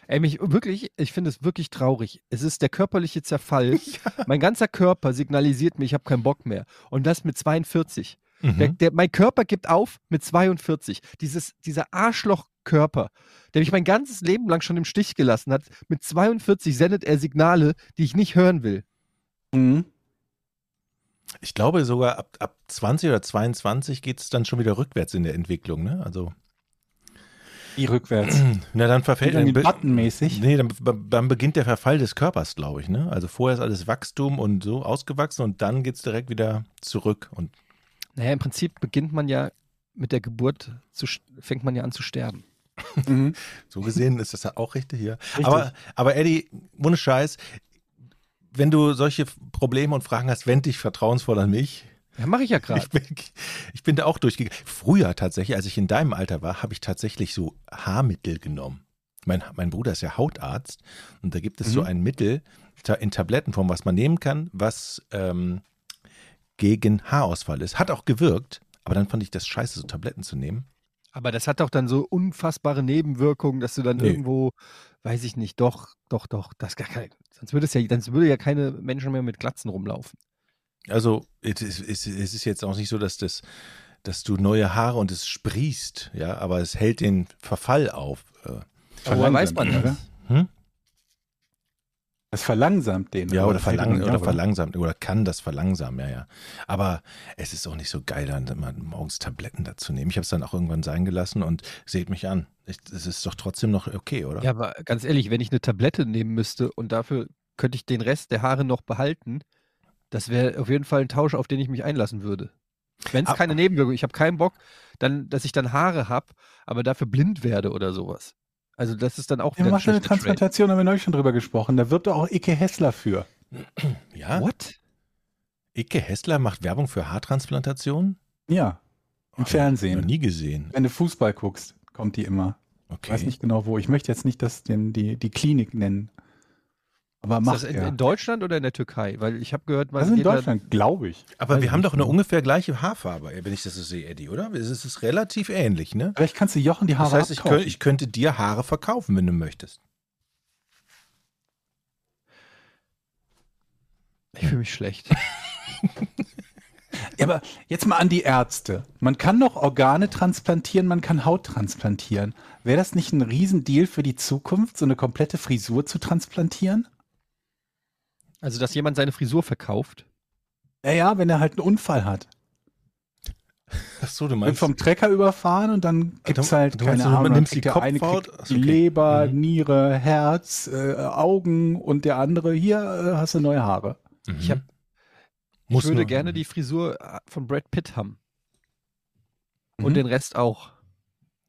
Ey, mich wirklich, ich finde es wirklich traurig. Es ist der körperliche Zerfall. <laughs> Mein ganzer Körper signalisiert mir, ich habe keinen Bock mehr. Und das mit 42. Der, Mhm. der, mein Körper gibt auf mit 42. Dieses, dieser Arschlochkörper, der mich mein ganzes Leben lang schon im Stich gelassen hat, mit 42 sendet er Signale, die ich nicht hören will. Mhm. Ich glaube sogar ab, ab 20 oder 22 geht es dann schon wieder rückwärts in der Entwicklung. Ne? Also, Wie rückwärts. <clears throat> na dann verfällt Dann buttonmäßig. Nee, dann, dann beginnt der Verfall des Körpers, glaube ich. Ne? Also vorher ist alles Wachstum und so ausgewachsen und dann geht es direkt wieder zurück. Und Naja, im Prinzip beginnt man ja mit der Geburt, zu, fängt man ja an zu sterben. <laughs> Mhm. so gesehen ist das ja auch richtig hier. Richtig. Aber, aber Eddie, ohne Scheiß, wenn du solche Probleme und Fragen hast, wend dich vertrauensvoll an mich. Ja, mache ich ja gerade. Ich bin, ich bin da auch durchgegangen. Früher tatsächlich, als ich in deinem Alter war, habe ich tatsächlich so Haarmittel genommen. Mein, mein Bruder ist ja Hautarzt und da gibt es so Mhm. ein Mittel in Tablettenform, was man nehmen kann, was ähm, gegen Haarausfall ist. Hat auch gewirkt, aber dann fand ich das scheiße, so Tabletten zu nehmen. Aber das hat doch dann so unfassbare Nebenwirkungen, dass du dann Nee. irgendwo, weiß ich nicht, doch, doch, doch, das gar kein, sonst würde es ja, sonst würde ja keine Menschen mehr mit Glatzen rumlaufen. Also es ist, es es jetzt auch nicht so, dass das, dass du neue Haare und es sprießt, ja, aber es hält den Verfall auf. äh. Woher weiß man oder? Hm? Das verlangsamt den. Ja, oder, das hält verlang oder verlangsamt oder kann das verlangsamen, ja, ja. Aber es ist auch nicht so geil, dann immer morgens Tabletten dazu nehmen. Ich habe es dann auch irgendwann sein gelassen und seht mich an. Ich- Es ist doch trotzdem noch okay, oder? Ja, aber ganz ehrlich, wenn ich eine Tablette nehmen müsste und dafür könnte ich den Rest der Haare noch behalten, das wäre auf jeden Fall ein Tausch, auf den ich mich einlassen würde. Wenn es keine Nebenwirkung, ich habe keinen Bock, dann, dass ich dann Haare habe, aber dafür blind werde oder sowas. Also das ist dann auch Ja, wieder mach schon eine schlechter Trade. Transplantation, haben wir neulich schon drüber gesprochen. Da wird doch auch Icke Hessler für. <clears throat> Ja? What? Icke Hessler macht Werbung für Haartransplantation? Ja, im Noch Fernsehen. nie gesehen. Wenn du Fußball guckst, kommt die immer. Ich Okay. weiß nicht genau wo. Ich möchte jetzt nicht das, den, die, die Klinik nennen. Aber Ist macht das in, er. in Deutschland oder in der Türkei? Weil ich habe gehört, man Das ist in Deutschland, glaube ich. Aber Weiß wir haben doch eine ungefähr gleiche Haarfarbe, wenn ich das so sehe, Eddie, oder? Es ist, es ist relativ ähnlich, ne? Vielleicht kannst du Jochen die Haare Das heißt, ich, abkaufen. könnt, ich könnte dir Haare verkaufen, wenn du möchtest. Ich fühle mich schlecht. Ja, aber jetzt mal an die Ärzte. Man kann doch Organe transplantieren, man kann Haut transplantieren. Wäre das nicht ein Riesendeal für die Zukunft, so eine komplette Frisur zu transplantieren? Also, dass jemand seine Frisur verkauft. Ja, ja, wenn er halt einen Unfall hat. Ach so, du Wird meinst. vom Trecker überfahren und dann gibt's du halt, meinst, keine du Ahnung, nimmst die der eine Kopfhaut? kriegt Ach, die okay. Leber, Mhm. Niere, Herz, äh, Augen und der andere, hier äh, hast du neue Haare. Mhm. Ich hab- Muss ich würde nur- gerne die Frisur äh, von Brad Pitt haben. Und Mhm. den Rest auch.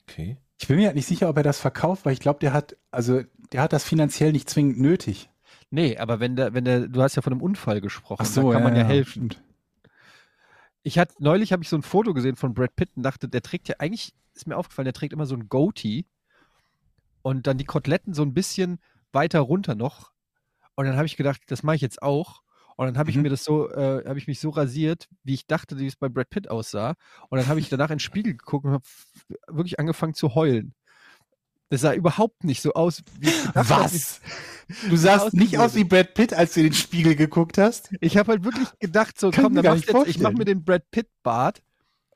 Okay. Ich bin mir halt nicht sicher, ob er das verkauft, weil ich glaube, der hat, also der hat das finanziell nicht zwingend nötig. Nee, aber wenn der, wenn der, du hast ja von einem Unfall gesprochen, da kann man ja, helfen. stimmt. Ich hatte, neulich habe ich so ein Foto gesehen von Brad Pitt und dachte, der trägt ja eigentlich, ist mir aufgefallen, der trägt immer so ein Goatee und dann die Koteletten so ein bisschen weiter runter noch. Und dann habe ich gedacht, das mache ich jetzt auch. Und dann habe ich Mhm. mir das so, äh, habe ich mich so rasiert, wie ich dachte, wie es bei Brad Pitt aussah. Und dann habe ich danach in den Spiegel geguckt und habe wirklich angefangen zu heulen. Das sah überhaupt nicht so aus, wie ich. Was? Du sahst nicht aus wie Brad Pitt, als du in den Spiegel geguckt hast? Ich habe halt wirklich gedacht, so Kann komm, ich dann gar machst nicht jetzt, ich vorstellen. mir den Brad Pitt Bart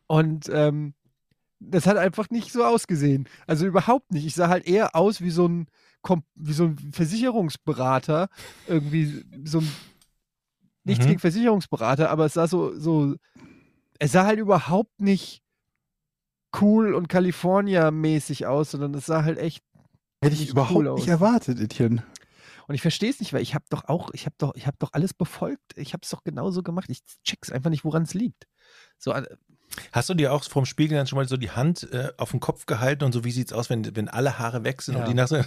und ähm, das hat einfach nicht so ausgesehen. Also überhaupt nicht. Ich sah halt eher aus wie so ein wie so ein Versicherungsberater, irgendwie so ein nichts Mhm. gegen Versicherungsberater, aber es sah so so es sah halt überhaupt nicht cool und California-mäßig aus, sondern es sah halt echt Hätte ich Nicht überhaupt cool nicht aus. erwartet, Etienne. Und ich verstehe es nicht, weil ich habe doch auch, ich habe doch, ich habe doch alles befolgt. Ich habe es doch genauso gemacht. Ich check's einfach nicht, woran es liegt. So, äh, Hast du dir auch vorm Spiegel dann schon mal so die Hand äh, auf den Kopf gehalten und so, wie sieht's aus, wenn, wenn alle Haare weg sind Ja. und die nach so.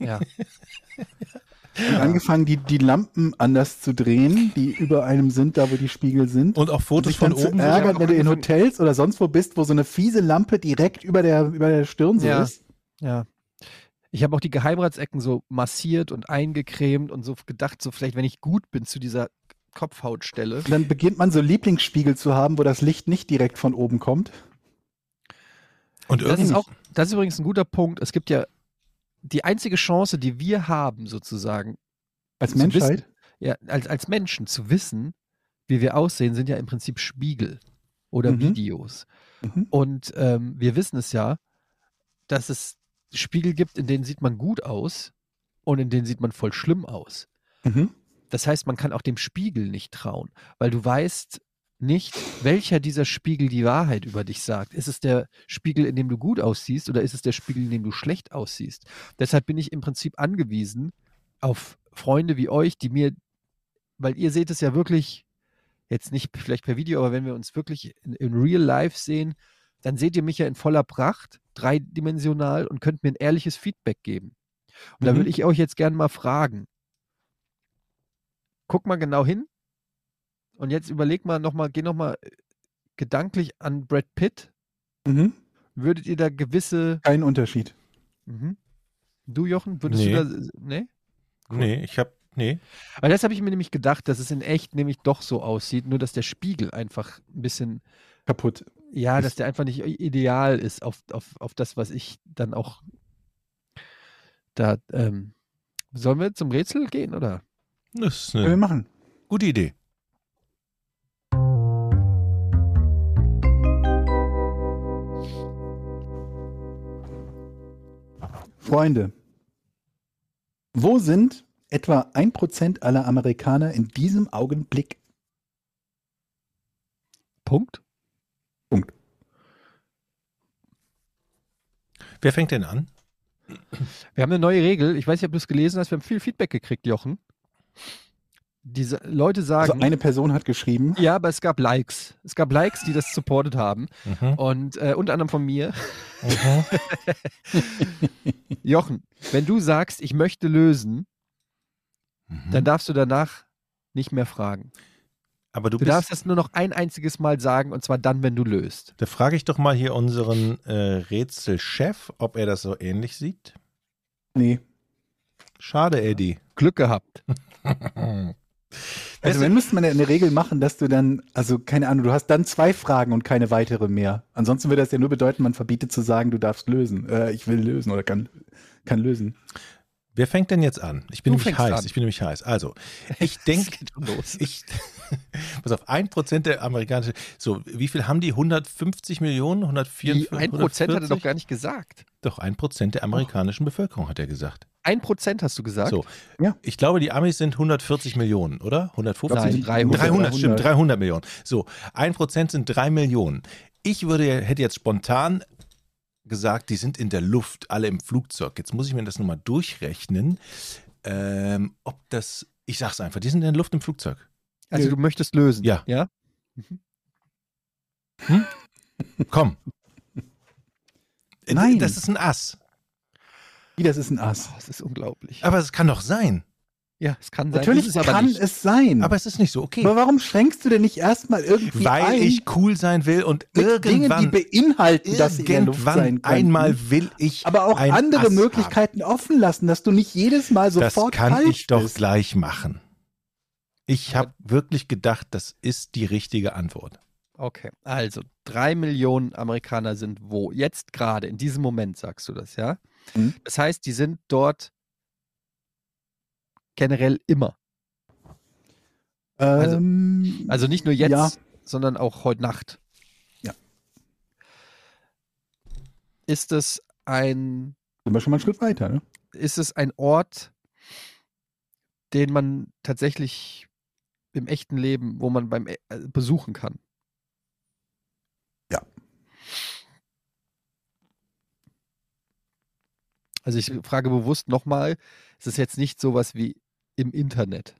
ja. <laughs> Und angefangen, die, die Lampen anders zu drehen, die über einem sind, da wo die Spiegel sind. Und auch Fotos dann von oben. ärgern, wenn du in Hotels oder sonst wo bist, wo so eine fiese Lampe direkt über der, über der Stirn so Ja. ist. Ja. Ich habe auch die Geheimratsecken so massiert und eingecremt und so gedacht, so vielleicht, wenn ich gut bin zu dieser Kopfhautstelle. Und dann beginnt man so Lieblingsspiegel zu haben, wo das Licht nicht direkt von oben kommt. Und Das ist irgendwie. auch, das ist übrigens ein guter Punkt. Es gibt ja die einzige Chance, die wir haben, sozusagen, Als Menschheit. ja, als, als Menschen zu wissen, wie wir aussehen, sind ja im Prinzip Spiegel oder Mhm. Videos. Mhm. Und ähm, wir wissen es ja, dass es Spiegel gibt, in denen sieht man gut aus und in denen sieht man voll schlimm aus. Mhm. Das heißt, man kann auch dem Spiegel nicht trauen, weil du weißt nicht, welcher dieser Spiegel die Wahrheit über dich sagt. Ist es der Spiegel, in dem du gut aussiehst oder ist es der Spiegel, in dem du schlecht aussiehst? Deshalb bin ich im Prinzip angewiesen auf Freunde wie euch, die mir, weil ihr seht es ja wirklich, jetzt nicht vielleicht per Video, aber wenn wir uns wirklich in, in real life sehen, dann seht ihr mich ja in voller Pracht, dreidimensional und könnt mir ein ehrliches Feedback geben. Und da Mhm. würde ich euch jetzt gerne mal fragen. Guck mal genau hin und jetzt überleg mal nochmal, geh nochmal gedanklich an Brad Pitt. Mhm. Würdet ihr da gewisse. Kein Unterschied. Mhm. Du, Jochen, würdest Nee. du da. Nee? Nee, ich hab. Nee. Aber das habe ich mir nämlich gedacht, dass es in echt nämlich doch so aussieht, nur dass der Spiegel einfach ein bisschen, Kaputt. ja, dass der einfach nicht ideal ist auf, auf, auf das, was ich dann auch da. Ähm, sollen wir zum Rätsel gehen, oder? Das ist Können wir eine machen. gute Idee. Freunde, wo sind etwa 1% aller Amerikaner in diesem Augenblick? Punkt? Wer fängt denn an? Wir haben eine neue Regel. Ich weiß nicht, ob du es gelesen hast. Wir haben viel Feedback gekriegt, Jochen. Diese Leute sagen, Also eine Person hat geschrieben, ja, aber es gab Likes. Es gab Likes, die das supportet haben. Mhm. Und äh, unter anderem von mir. Mhm. <laughs> Jochen, wenn du sagst, ich möchte lösen, Mhm. dann darfst du danach nicht mehr fragen. Aber du Du bist. darfst das nur noch ein einziges Mal sagen und zwar dann, wenn du löst. Da frage ich doch mal hier unseren äh, Rätselchef, ob er das so ähnlich sieht. nee. Schade, Eddie. Glück gehabt. <laughs> Also wenn müsste man ja eine Regel machen, dass du dann, also keine Ahnung, du hast dann zwei Fragen und keine weitere mehr. Ansonsten würde das ja nur bedeuten, man verbietet zu sagen, du darfst lösen. Äh, ich will lösen oder kann, kann lösen. Wer fängt denn jetzt an? Ich bin Du nämlich heiß. an. Ich bin nämlich heiß. Also, <laughs> ich denke, ich, <laughs> pass auf, ein Prozent der amerikanischen, so, wie viel haben die? 150 Millionen? 144? Die 1% hat er 140? doch gar nicht gesagt. Doch, ein Prozent der amerikanischen Bevölkerung, hat er gesagt. 1% hast du gesagt? So. Ja. Ich glaube, die Amis sind 140 Millionen, oder? 150? Nein, 300. 300, stimmt, 300 Millionen. So, ein Prozent sind drei Millionen. Ich würde, hätte jetzt spontan gesagt, die sind in der Luft, alle im Flugzeug. Jetzt muss ich mir das nochmal durchrechnen, ähm, ob das, ich sag's einfach, die sind in der Luft im Flugzeug. Also du möchtest lösen? Ja. Ja? Komm. Äh, Nein. Das ist ein Ass. Wie, das ist ein Ass. Oh, das ist unglaublich. Aber es kann doch sein. Ja, es kann sein. Natürlich es kann nicht. es sein. Aber es ist nicht so, okay. aber warum schränkst du denn nicht erstmal irgendwie Weil ein ich cool sein will und mit Dingen, die irgendwann, beinhalten, dass sie in Luft sein irgendwann können? einmal will ich aber auch andere Ass Möglichkeiten offen lassen, dass du nicht jedes Mal haben. Das sofort kann falsch ich doch bist. gleich machen. Ich habe wirklich gedacht, das ist die richtige Antwort. Okay, also drei Millionen Amerikaner sind wo? Jetzt gerade, in diesem Moment sagst du das, ja? Mhm. Das heißt, die sind dort generell immer. Also- Ähm, Also nicht nur jetzt, Ja. sondern auch heute Nacht. Ja. Ist es ein, sind wir schon mal einen Schritt weiter, ne? ist es ein Ort, den man tatsächlich im echten Leben, wo man beim äh, besuchen kann? Ja. Also ich frage bewusst nochmal, es ist jetzt nicht sowas wie im Internet.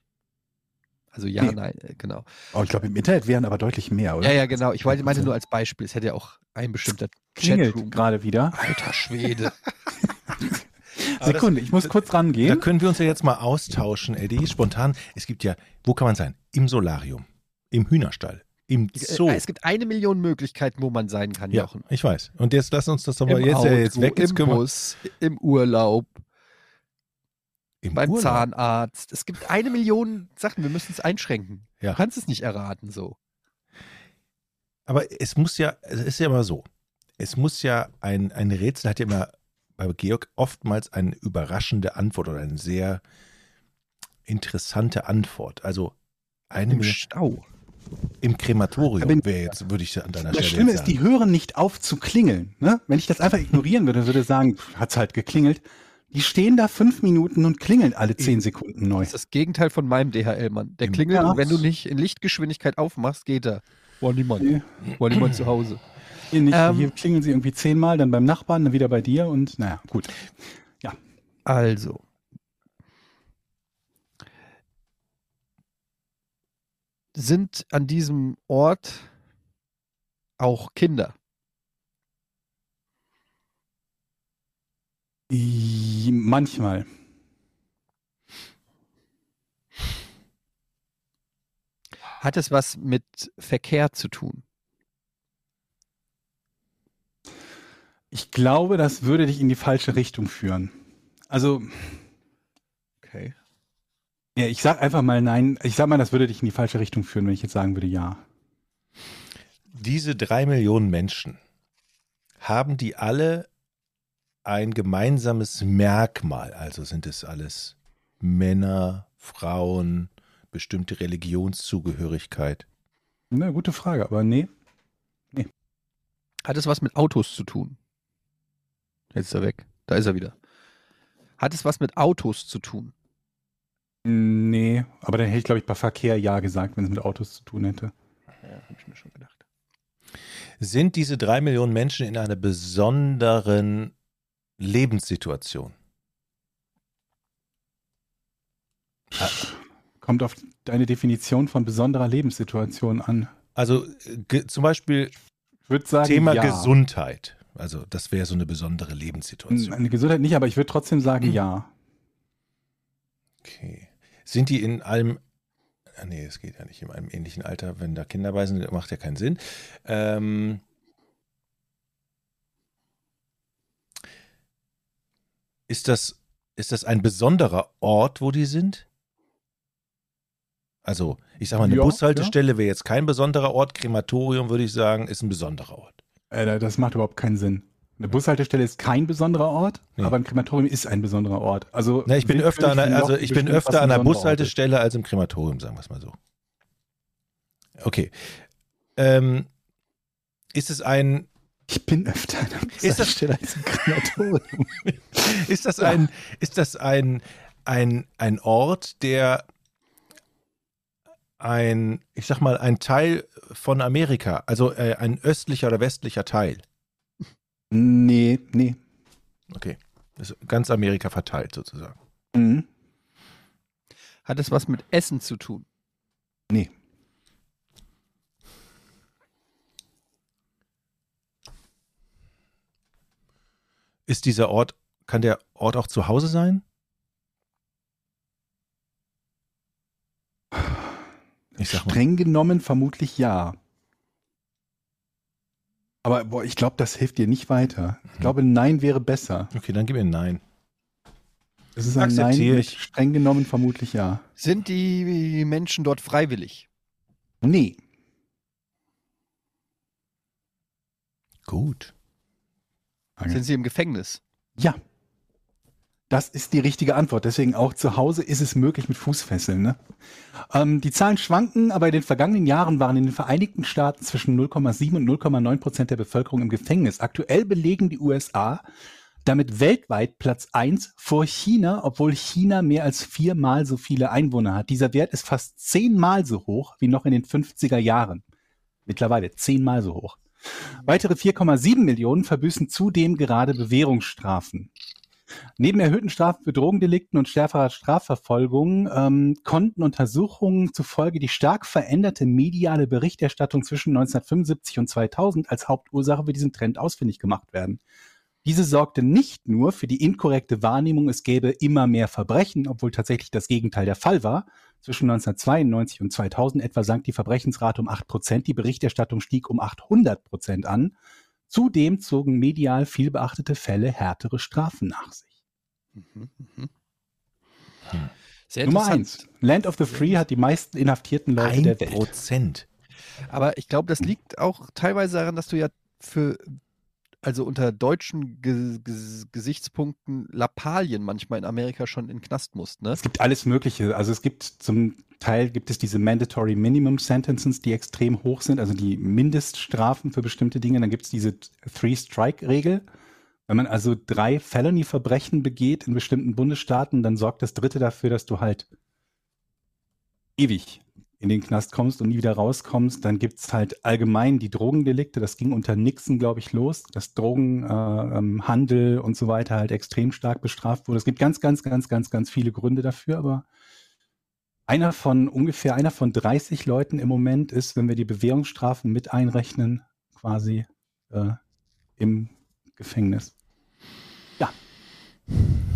Also ja, Nee. nein, äh, genau. Oh, ich glaube, im Internet wären aber deutlich mehr, oder? Ja, ja, genau. Ich wollte- meinte nur als Beispiel. Es hätte ja auch ein bestimmter Klingelt Chatroom. gerade wieder. Alter Schwede. <laughs> Sekunde, ich muss kurz Da rangehen. können wir uns ja jetzt mal austauschen, Eddie, spontan. Es gibt ja, wo kann man sein? Im Solarium, im Hühnerstall, im Zoo. Äh, Es gibt eine Million Möglichkeiten, wo man sein kann, ja, Jochen. ich weiß. Und jetzt lass uns das doch mal Im jetzt, Auto, ja, jetzt weg. Jetzt im Bus, im Urlaub, im beim Urlaub. Zahnarzt. Es gibt eine Million Sachen, wir müssen es einschränken. Ja. Du kannst es nicht erraten so. Aber es muss ja, es ist ja immer so. Es muss ja ein, ein Rätsel hat ja immer bei Georg oftmals eine überraschende Antwort oder eine sehr interessante Antwort. Also eine Im Million- Stau. im Krematorium wäre jetzt, würde ich an deiner Das Stelle Schlimme jetzt ist, die hören nicht auf zu klingeln. Ne? Wenn ich das einfach ignorieren würde, würde ich sagen, hat es halt geklingelt. Die stehen da fünf Minuten und klingeln alle zehn Sekunden neu. Das ist das Gegenteil von meinem DHL-Mann. Der Im- klingelt Ja. und wenn du nicht in Lichtgeschwindigkeit aufmachst, geht er. War niemand. Nee. War niemand zu Hause. Hier, nicht, Ähm. hier klingeln sie irgendwie zehnmal, dann beim Nachbarn, dann wieder bei dir und naja, gut. Also. Sind an diesem Ort auch Kinder? Manchmal. Hat es was mit Verkehr zu tun? Ich glaube, das würde dich in die falsche Richtung führen. Also, Okay. ja, ich sag einfach mal nein. Ich sag mal, das würde dich in die falsche Richtung führen, wenn ich jetzt sagen würde ja. Diese drei Millionen Menschen, haben die alle ein gemeinsames Merkmal? Also sind es alles Männer, Frauen, bestimmte Religionszugehörigkeit? Na, gute Frage, aber nee. Hat es was mit Autos zu tun? Jetzt ist er weg. Da ist er wieder. Hat es was mit Autos zu tun? Nee, aber dann hätte ich, glaube ich, bei Verkehr ja gesagt, wenn es mit Autos zu tun hätte. Ja, habe ich mir schon gedacht. Sind diese drei Millionen Menschen in einer besonderen Lebenssituation? Kommt auf deine Definition von besonderer Lebenssituation an. Also zum Beispiel sagen, Thema ja. Gesundheit. Also das wäre so eine besondere Lebenssituation. Eine Gesundheit nicht, aber ich würde trotzdem sagen, ja. Okay. Sind die in einem, ah, nee, es geht ja nicht, in einem ähnlichen Alter, wenn da Kinder bei sind, macht ja keinen Sinn. Ähm, ist, das, ist das ein besonderer Ort, wo die sind? Also, ich sag mal, eine Ja, Bushaltestelle wäre jetzt kein besonderer Ort. Krematorium, würde ich sagen, ist ein besonderer Ort. Äh, das macht überhaupt keinen Sinn. Eine Bushaltestelle ist kein besonderer Ort, Nee. aber ein Krematorium ist ein besonderer Ort. Also Na, ich bin öfter an einer, also ich bin öfter an einer. Bushaltestelle als im Krematorium, sagen wir es mal so. Okay. Ähm, ist es ein, Ich bin öfter an einer das- Bushaltestelle als im Krematorium. <laughs> ist das ein, ist das ein, ein, ein Ort, der ein, ich sag mal, ein Teil von Amerika, also äh, ein östlicher oder westlicher Teil. nee, nee. Okay. Ist ganz Amerika verteilt sozusagen. Mhm. Hat es was mit Essen zu tun? Nee. Ist dieser Ort, kann der Ort auch zu Hause sein? Ich sag mal. Streng genommen vermutlich ja. Aber boah, ich glaube, das hilft dir nicht weiter. Mhm. Ich glaube, Nein wäre besser. Okay, dann gib mir ein Nein. Es ist ein Nein Akzeptiere mit ich. streng genommen vermutlich ja. Sind die Menschen dort freiwillig? Nee. Gut. Sind sie im Gefängnis? Ja. Das ist die richtige Antwort. Deswegen auch zu Hause ist es möglich mit Fußfesseln. Ne? Ähm, die Zahlen schwanken, aber in den vergangenen Jahren waren in den Vereinigten Staaten zwischen 0,7 und 0,9 Prozent der Bevölkerung im Gefängnis. Aktuell belegen die USA damit weltweit Platz 1 vor China, obwohl China mehr als viermal so viele Einwohner hat. Dieser Wert ist fast zehnmal so hoch wie noch in den 50er Jahren. Mittlerweile zehnmal so hoch. Weitere 4,7 Millionen verbüßen zudem gerade Bewährungsstrafen. Neben erhöhten Strafen für Drogendelikten und schärferer Strafverfolgung ähm, konnten Untersuchungen zufolge die stark veränderte mediale Berichterstattung zwischen 1975 und 2000 als Hauptursache für diesen Trend ausfindig gemacht werden. Diese sorgte nicht nur für die inkorrekte Wahrnehmung, es gäbe immer mehr Verbrechen, obwohl tatsächlich das Gegenteil der Fall war. Zwischen 1992 und 2000 etwa sank die Verbrechensrate um 8 Prozent, die Berichterstattung stieg um 800 Prozent an. Zudem zogen medial viel beachtete Fälle härtere Strafen nach sich. Mhm, mhm. Sehr Nummer interessant. eins. Land of the Free hat die meisten inhaftierten Leute Ein der Welt. Prozent. Aber ich glaube, das liegt auch teilweise daran, dass du ja für, also unter deutschen Ge Ge Gesichtspunkten Lappalien manchmal in Amerika schon in Knast musst, ne? Es gibt alles Mögliche. Also es gibt zum Teil gibt es diese Mandatory Minimum Sentences, die extrem hoch sind, also die Mindeststrafen für bestimmte Dinge. Dann gibt es diese Three-Strike-Regel. Wenn man also drei Felony-Verbrechen begeht in bestimmten Bundesstaaten, dann sorgt das dritte dafür, dass du halt ewig in den Knast kommst und nie wieder rauskommst. Dann gibt es halt allgemein die Drogendelikte. Das ging unter Nixon, glaube ich, los, dass Drogenhandel äh, ähm, und so weiter halt extrem stark bestraft wurde. Es gibt ganz, ganz, ganz, ganz, ganz viele Gründe dafür, aber einer von ungefähr einer von 30 Leuten im Moment ist, wenn wir die Bewährungsstrafen mit einrechnen, quasi äh, im Gefängnis.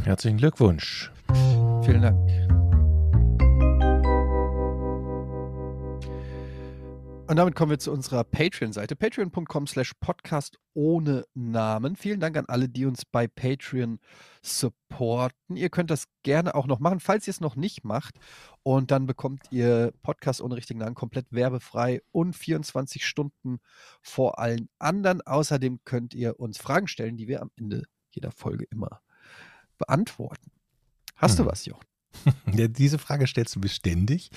Herzlichen Glückwunsch. Vielen Dank. Und damit kommen wir zu unserer Patreon-Seite. Patreon.com slash Podcast ohne Namen. Vielen Dank an alle, die uns bei Patreon supporten. Ihr könnt das gerne auch noch machen, falls ihr es noch nicht macht. Und dann bekommt ihr Podcast ohne richtigen Namen komplett werbefrei und 24 Stunden vor allen anderen. Außerdem könnt ihr uns Fragen stellen, die wir am Ende jeder Folge immer beantworten. Hast du Hm. was, Jochen? <laughs> Ja, diese Frage stellst du beständig.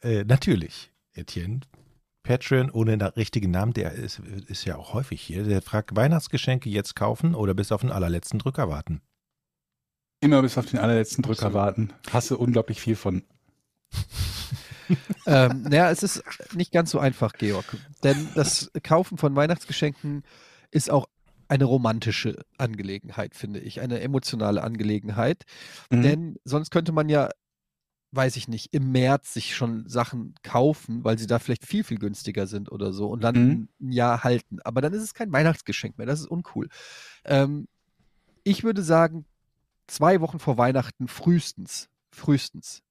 Äh, natürlich, Etienne. Patreon ohne richtigen Namen, der ist, ist ja auch häufig hier. Der fragt Weihnachtsgeschenke jetzt kaufen oder bis auf den allerletzten Drücker warten. Immer bis auf den allerletzten Drücker warten. Hasse unglaublich viel von. <laughs> ähm, naja, es ist nicht ganz so einfach, Georg. Denn das Kaufen von Weihnachtsgeschenken ist auch eine romantische Angelegenheit, finde ich. Eine emotionale Angelegenheit. Mhm. Denn sonst könnte man ja weiß ich nicht, im März sich schon Sachen kaufen, weil sie da vielleicht viel, viel günstiger sind oder so und dann Mhm. ein Jahr halten. Aber dann ist es kein Weihnachtsgeschenk mehr. Das ist uncool. Ähm, ich würde sagen, zwei Wochen vor Weihnachten frühestens. Frühestens.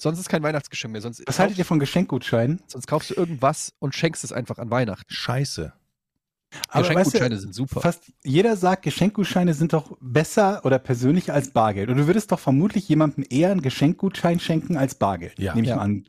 Sonst ist kein Weihnachtsgeschenk mehr. Sonst, Was haltet ihr von Geschenkgutscheinen? sonst kaufst du irgendwas und schenkst es einfach an Weihnachten. Scheiße. Aber weißt du, Geschenkgutscheine sind super. Fast jeder sagt, Geschenkgutscheine sind doch besser oder persönlicher als Bargeld. Und du würdest doch vermutlich jemandem eher einen Geschenkgutschein schenken als Bargeld. Ja. Nehme ich Ja. mal an.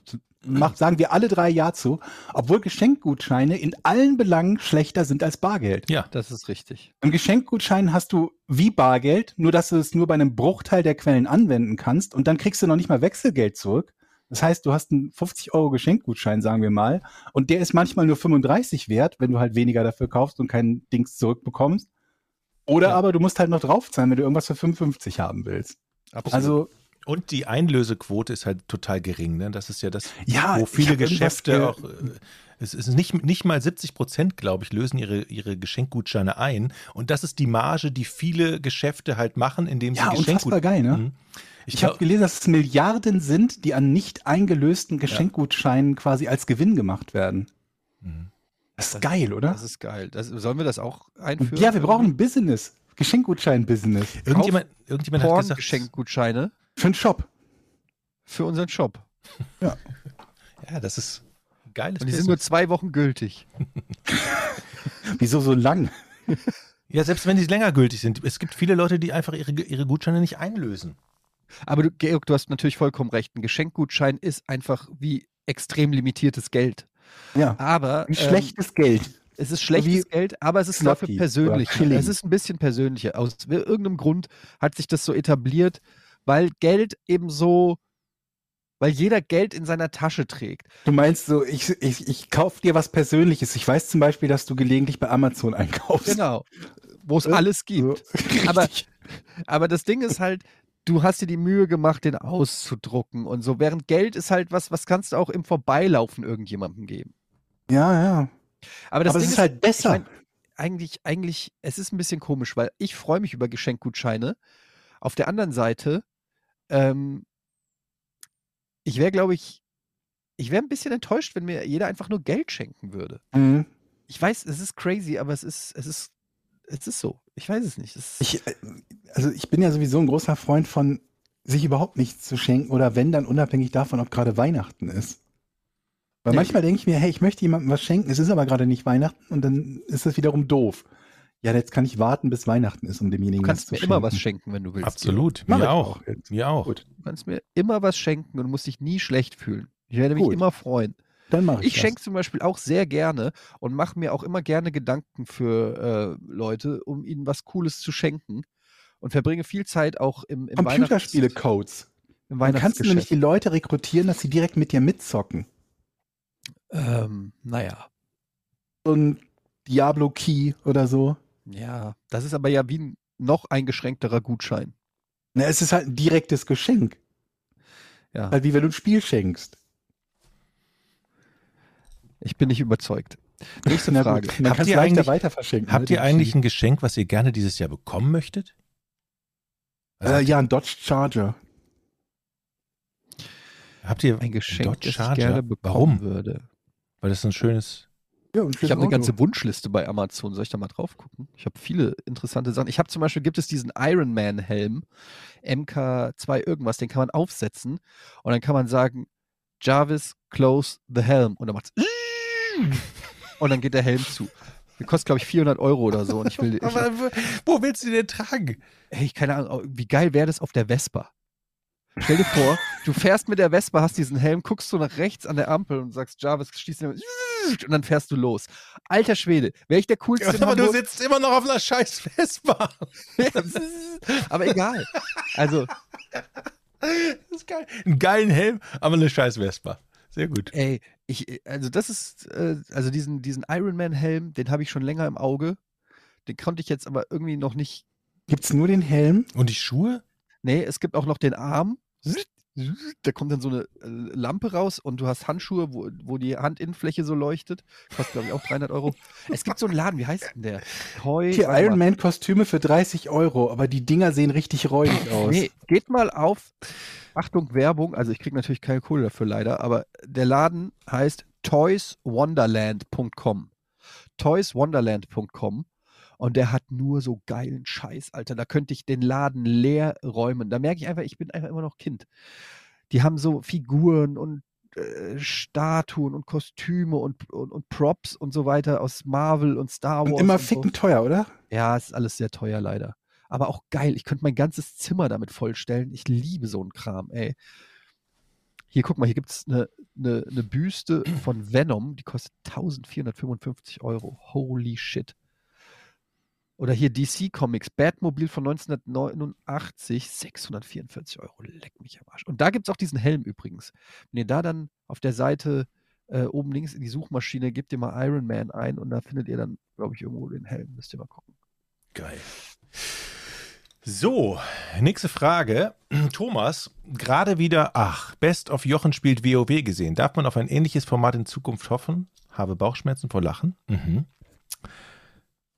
Mach, sagen wir alle drei Ja zu, obwohl Geschenkgutscheine in allen Belangen schlechter sind als Bargeld. Ja. Das ist richtig. Ein Geschenkgutschein hast du wie Bargeld, nur dass du es nur bei einem Bruchteil der Quellen anwenden kannst und dann kriegst du noch nicht mal Wechselgeld zurück. Das heißt, du hast einen 50 Euro Geschenkgutschein, sagen wir mal, und der ist manchmal nur 35 wert, wenn du halt weniger dafür kaufst und kein Dings zurückbekommst. Oder Ja. aber du musst halt noch draufzahlen, wenn du irgendwas für 55 haben willst. Absolut. Also, Und die Einlösequote ist halt total gering. Ne? Das ist ja das, Ja, wo viele Geschäfte ge- auch. äh, Es ist nicht, nicht mal 70 Prozent, glaube ich, lösen ihre, ihre Geschenkgutscheine ein. Und das ist die Marge, die viele Geschäfte halt machen, indem sie ja, unfassbar geil, ne? Ich, habe gelesen, dass es Milliarden sind, die an nicht eingelösten Geschenkgutscheinen quasi als Gewinn gemacht werden. Mhm. Das ist Das- geil, oder? Das ist geil. Das, sollen wir das auch einführen? Ja, wir brauchen ein Business. Geschenkgutschein-Business. Irgendjemand, irgendjemand hat gesagt, Porn-Geschenkgutscheine Für einen Shop. für unseren Shop. <laughs> ja, das ist ein geiles Und die sind nur Business. zwei Wochen gültig. <laughs> Wieso so lang? Ja, selbst wenn die länger gültig sind. Es gibt viele Leute, die einfach ihre, ihre Gutscheine nicht einlösen. Aber du, Georg, du hast natürlich vollkommen recht. Ein Geschenkgutschein ist einfach wie extrem limitiertes Geld. Ja. Aber Ein ähm, schlechtes Geld. es ist schlechtes wie Geld, aber es ist Slotty dafür. Schilling. Es ist ein bisschen persönlicher. Aus irgendeinem Grund hat sich das so etabliert, weil Geld eben so, weil jeder Geld in seiner Tasche trägt. Du meinst so, ich, ich, ich kauf dir was Persönliches. Ich weiß zum Beispiel, dass du gelegentlich bei Amazon einkaufst. Genau. Wo es Äh, alles gibt. So. <laughs> Aber-. Aber das Ding ist halt, du hast dir die Mühe gemacht, den auszudrucken und so. Während Geld ist halt was, was kannst du auch im Vorbeilaufen irgendjemandem geben. Ja, ja. Aber das Aber Ding ist halt besser. Ich mein, eigentlich, eigentlich, es ist ein bisschen komisch, weil ich freue mich über Geschenkgutscheine. Auf der anderen Seite, ähm, ich wäre, glaube ich, ich wäre ein bisschen enttäuscht, wenn mir jeder einfach nur Geld schenken würde. Mhm. Ich weiß, es ist crazy, aber es ist, es ist, es ist so. Ich weiß es nicht. Es Ich, äh, also ich bin ja sowieso ein großer Freund von, sich überhaupt nichts zu schenken oder wenn, dann unabhängig davon, ob gerade Weihnachten ist. Weil Nee. manchmal denke ich mir, hey, ich möchte jemandem was schenken, es ist aber gerade nicht Weihnachten und dann ist das wiederum doof. Ja, jetzt kann ich warten, bis Weihnachten ist, um demjenigen du kannst mir was zu immer was schenken. schenken, wenn du willst. Absolut. Ich Mir auch. auch jetzt. Mir auch. Gut. Du kannst mir immer was schenken und musst dich nie schlecht fühlen. Ich werde mich Gut. immer freuen. Dann mache ich Ich das. schenke zum Beispiel auch sehr gerne und mache mir auch immer gerne Gedanken für äh, Leute, um ihnen was Cooles zu schenken. Und verbringe viel Zeit auch im, im Computerspiele-Codes. Im Dann kannst du nämlich die. Leute rekrutieren, dass sie direkt mit dir mitzocken. Ähm, naja, So ein Diablo-Key oder so. ja, das ist aber ja wie ein noch eingeschränkterer Gutschein. Na, es ist halt ein direktes Geschenk. Ja, Halt wie wenn du ein Spiel schenkst. Ich bin nicht überzeugt. Nächste <laughs> Frage. Dann Habt ihr leichter eigentlich- weiter verschenken. Habt ne, ihr eigentlich ein Geschenk, was ihr gerne dieses Jahr bekommen möchtet? Also Äh, ja, ein Dodge Charger. Habt ihr Ein Geschenk, Dodge das ich Charger? gerne bekommen Warum? würde. Weil das ein schönes. Ja, ein Ich schönes habe eine ganze Wunschliste bei Amazon. Soll ich da mal drauf gucken? Ich habe viele interessante Sachen. Ich habe zum Beispiel, gibt es diesen Iron Man Helm, MK2 irgendwas, den kann man aufsetzen und dann kann man sagen, Jarvis, close the helm. Und dann macht's <laughs> und dann geht der Helm zu. Der kostet, glaube ich, 400 Euro oder so. Und ich will, ich, Aber wo- willst du den tragen? hey, keine Ahnung, wie geil wäre das auf der Vespa? Stell dir vor, du fährst mit der Vespa, hast diesen Helm, guckst du nach rechts an der Ampel und sagst, Jarvis, schließ den <laughs> und dann fährst du los. Alter Schwede, wäre ich der coolste in Aber du sitzt immer noch auf einer scheiß Vespa. <laughs> aber egal. Also, Das ist geil. Einen geilen Helm, aber eine scheiß Vespa. Sehr gut. ey, ich, also das ist, äh, also diesen, diesen Ironman-Helm, den habe ich schon länger im Auge. Den konnte ich jetzt aber irgendwie noch nicht. Gibt's nur den Helm? Und die Schuhe? Nee, es gibt auch noch den Arm. Da kommt dann so eine äh, Lampe raus und du hast Handschuhe, wo, wo die Handinnenfläche so leuchtet. Kostet, glaube ich, auch 300 Euro. Es gibt so einen Laden, wie heißt denn der? Toy. Mal. Iron Man Kostüme für 30 Euro, aber die Dinger sehen richtig räudig aus. Nee, geht mal auf Achtung, Werbung, also ich kriege natürlich keine Kohle dafür leider, aber der Laden heißt toyswonderland.com. Toyswonderland.com und der hat nur so geilen Scheiß, Alter. Da könnte ich den Laden leer räumen. Da merke ich einfach, ich bin einfach immer noch Kind. Die haben so Figuren und äh, Statuen und Kostüme und, und, und Props und so weiter aus Marvel und Star Wars. Und immer und so. ficken teuer, oder? Ja, es ist alles sehr teuer leider. Aber auch geil. Ich könnte mein ganzes Zimmer damit vollstellen. Ich liebe so einen Kram, ey. Hier, guck mal, hier gibt es eine, eine, eine Büste von Venom, die kostet 1455 Euro. Holy shit. Oder hier DC Comics, Batmobil von 1989, 644 Euro. Leck mich am Arsch. Und da gibt es auch diesen Helm übrigens. Wenn ihr da dann auf der Seite äh, oben links in die Suchmaschine gebt ihr mal Iron Man ein und da findet ihr dann, glaube ich, irgendwo den Helm. Müsst ihr mal gucken. Geil. So, nächste Frage. Thomas, gerade wieder, ach, Best of Jochen spielt WoW gesehen. Darf man auf ein ähnliches Format in Zukunft hoffen? Habe Bauchschmerzen vor Lachen. Mhm.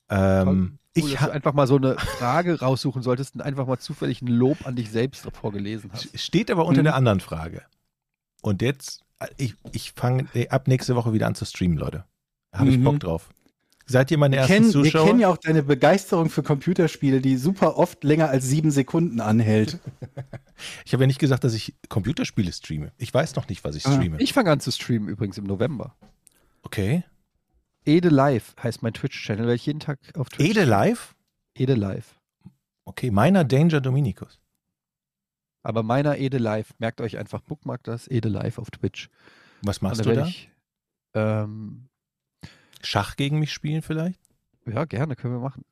Ähm, Cool, ich dass du einfach mal so eine Frage raussuchen solltest und einfach mal zufällig ein Lob an dich selbst vorgelesen hast. steht aber unter Mhm. der anderen Frage. Und jetzt, äh, ich, ich fange ab nächste Woche wieder an zu streamen, Leute. Habe ich Mhm. Bock drauf. Seid ihr meine Wir ersten kennen, wir Zuschauer? kennen ja auch deine Begeisterung für Computerspiele, die super oft länger als sieben Sekunden anhält. <laughs> ich habe ja nicht gesagt, dass ich Computerspiele streame. Ich weiß noch nicht, was ich Ah. streame. Ich fange an zu streamen übrigens im November. Okay. Ede Live heißt mein Twitch-Channel, weil ich jeden Tag auf Twitch. Ede live? Ede Live. Okay, meiner Danger Dominikus. Aber meiner Ede Live, merkt euch einfach, bookmarkt das, Ede Live auf Twitch. Was machst du da? Ich, ähm, Schach gegen mich spielen vielleicht? ja, gerne, können wir machen.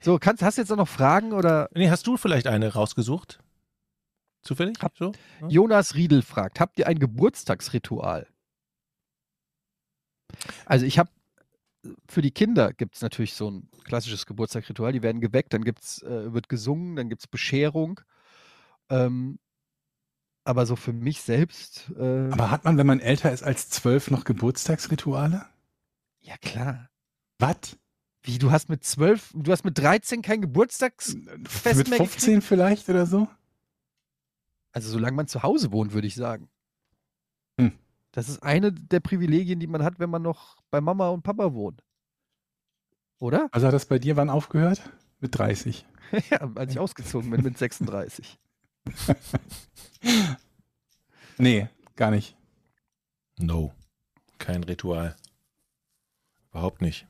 so, kannst, hast du jetzt noch Fragen oder Nee, hast du vielleicht eine rausgesucht? Zufällig? Hab- so? Jonas Riedel fragt, habt ihr ein Geburtstagsritual? Also ich habe, für die Kinder gibt es natürlich so ein klassisches Geburtstagsritual. Die werden geweckt, dann gibt's, äh, wird gesungen, dann gibt es Bescherung. Ähm, aber so für mich selbst, äh, Aber hat man, wenn man älter ist als zwölf, noch Geburtstagsrituale? ja klar. Was? Wie, du hast mit zwölf, du hast mit 13 kein Geburtstags... Fest Mit mehr 15 vielleicht oder so? Also solange man zu Hause wohnt, würde ich sagen. Hm. Das ist eine der Privilegien, die man hat, wenn man noch bei Mama und Papa wohnt. Oder? Also hat das bei dir wann aufgehört? Mit 30. <laughs> ja, als ich ausgezogen bin mit 36. <laughs> Nee, gar nicht. No. Kein Ritual. Überhaupt nicht.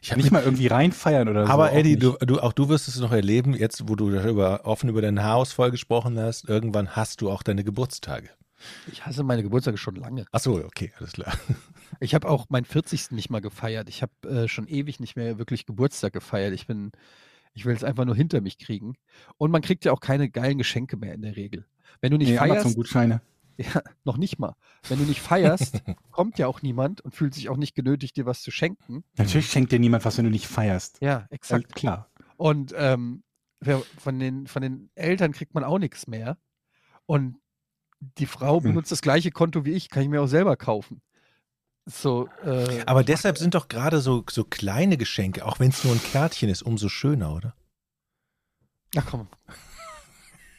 Ich habe Nicht mal irgendwie reinfeiern oder so. Aber Eddie, du, du, auch du wirst es noch erleben, jetzt wo du darüber, offen über deinen Haarausfall gesprochen hast, irgendwann hast du auch deine Geburtstage. Ich hasse meine Geburtstage schon lange. Ach so, okay, alles klar. <laughs> Ich habe auch meinen 40. nicht mal gefeiert. Ich habe äh, schon ewig nicht mehr wirklich Geburtstag gefeiert. Ich bin, ich will es einfach nur hinter mich kriegen. Und man kriegt ja auch keine geilen Geschenke mehr in der Regel. Wenn du nicht nee, feierst, Amazon-Gutscheine. <laughs> Ja, noch nicht mal. Wenn du nicht feierst, <laughs> kommt ja auch niemand und fühlt sich auch nicht genötigt, dir was zu schenken. Natürlich schenkt dir niemand was, wenn du nicht feierst. Ja, exakt. Exakt, klar. Und ähm, von, den, von den Eltern kriegt man auch nichts mehr. Und die Frau Hm. benutzt das gleiche Konto wie ich, kann ich mir auch selber kaufen. So, äh, Aber deshalb sind doch gerade so, so kleine Geschenke, auch wenn es nur ein Kärtchen ist, umso schöner, oder? ach komm.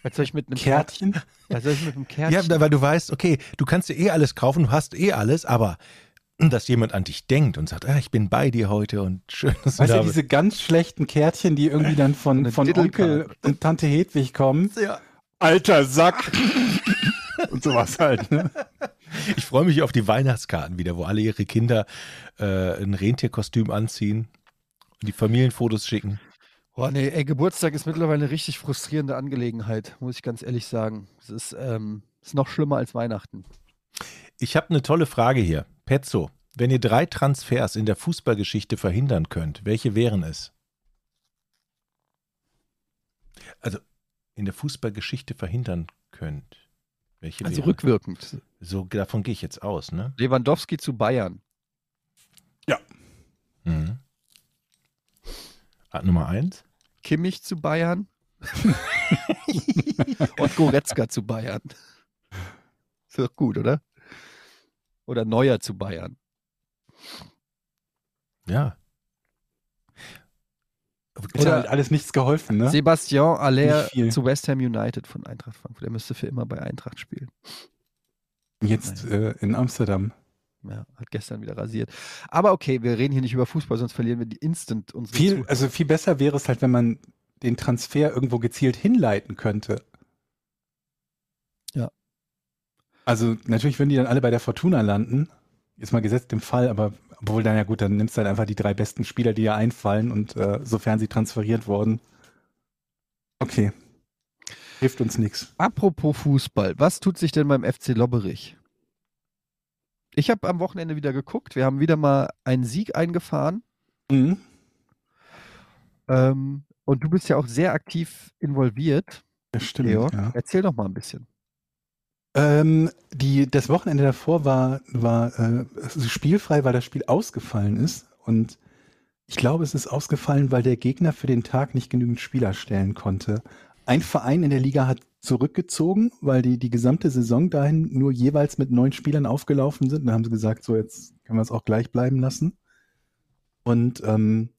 Was soll ich mit einem Kärtchen? Kärtchen? Was soll ich mit einem Ja, Kärtchen? da- weil du weißt, okay, du kannst dir eh alles kaufen, du hast eh alles, aber dass jemand an dich denkt und sagt, ah, ich bin bei dir heute und schön, dass du Weißt da du, bist. diese ganz schlechten Kärtchen, die irgendwie dann von, von. Onkel und Tante Hedwig kommen? Ja. Alter Sack! und sowas halt, ne? <laughs> Ich freue mich auf die Weihnachtskarten wieder, wo alle ihre Kinder äh, ein Rentierkostüm anziehen und die Familienfotos schicken. Boah, nee, ey, Geburtstag ist mittlerweile eine richtig frustrierende Angelegenheit, muss ich ganz ehrlich sagen. Es ist, ähm, ist noch schlimmer als Weihnachten. Ich habe eine tolle Frage hier. Petzo, wenn ihr drei Transfers in der Fußballgeschichte verhindern könnt, welche wären es? Also in der Fußballgeschichte verhindern könnt. Welche Also wären? rückwirkend. So, davon gehe ich jetzt aus, ne? Lewandowski zu Bayern. Mhm. Ah, Nummer eins. Kimmich zu Bayern. <laughs> und Goretzka zu Bayern. Ist doch gut, oder? Oder Neuer zu Bayern. Ja. Oder- ja halt alles nichts geholfen, ne? Sebastian Aller zu West Ham United von Eintracht Frankfurt. Er müsste für immer bei Eintracht spielen. Jetzt äh, in Amsterdam. Ja, hat gestern wieder rasiert. Aber okay, wir reden hier nicht über Fußball, sonst verlieren wir die instant unsere Viel, also viel besser wäre es halt, wenn man den Transfer irgendwo gezielt hinleiten könnte. Ja. Also natürlich würden die dann alle bei der Fortuna landen. Ist mal gesetzt im Fall, aber obwohl dann ja gut, dann nimmst du halt einfach die drei besten Spieler, die dir einfallen und äh, sofern sie transferiert wurden. Okay. Hilft uns nichts. Apropos Fußball, was tut sich denn beim FC Lobberich? Ich habe am Wochenende wieder geguckt. Wir haben wieder mal einen Sieg eingefahren. Mhm. Ähm, und du bist ja auch sehr aktiv involviert, Das stimmt. Georg. Ja. Erzähl doch mal ein bisschen. Ähm, die, das Wochenende davor war, war äh, spielfrei, weil das Spiel ausgefallen ist. Und ich glaube, es ist ausgefallen, weil der Gegner für den Tag nicht genügend Spieler stellen konnte. Ein Verein in der Liga hat zurückgezogen, weil die die gesamte Saison dahin nur jeweils mit neun Spielern aufgelaufen sind. Da haben sie gesagt, so jetzt können wir es auch gleich bleiben lassen. Und ähm,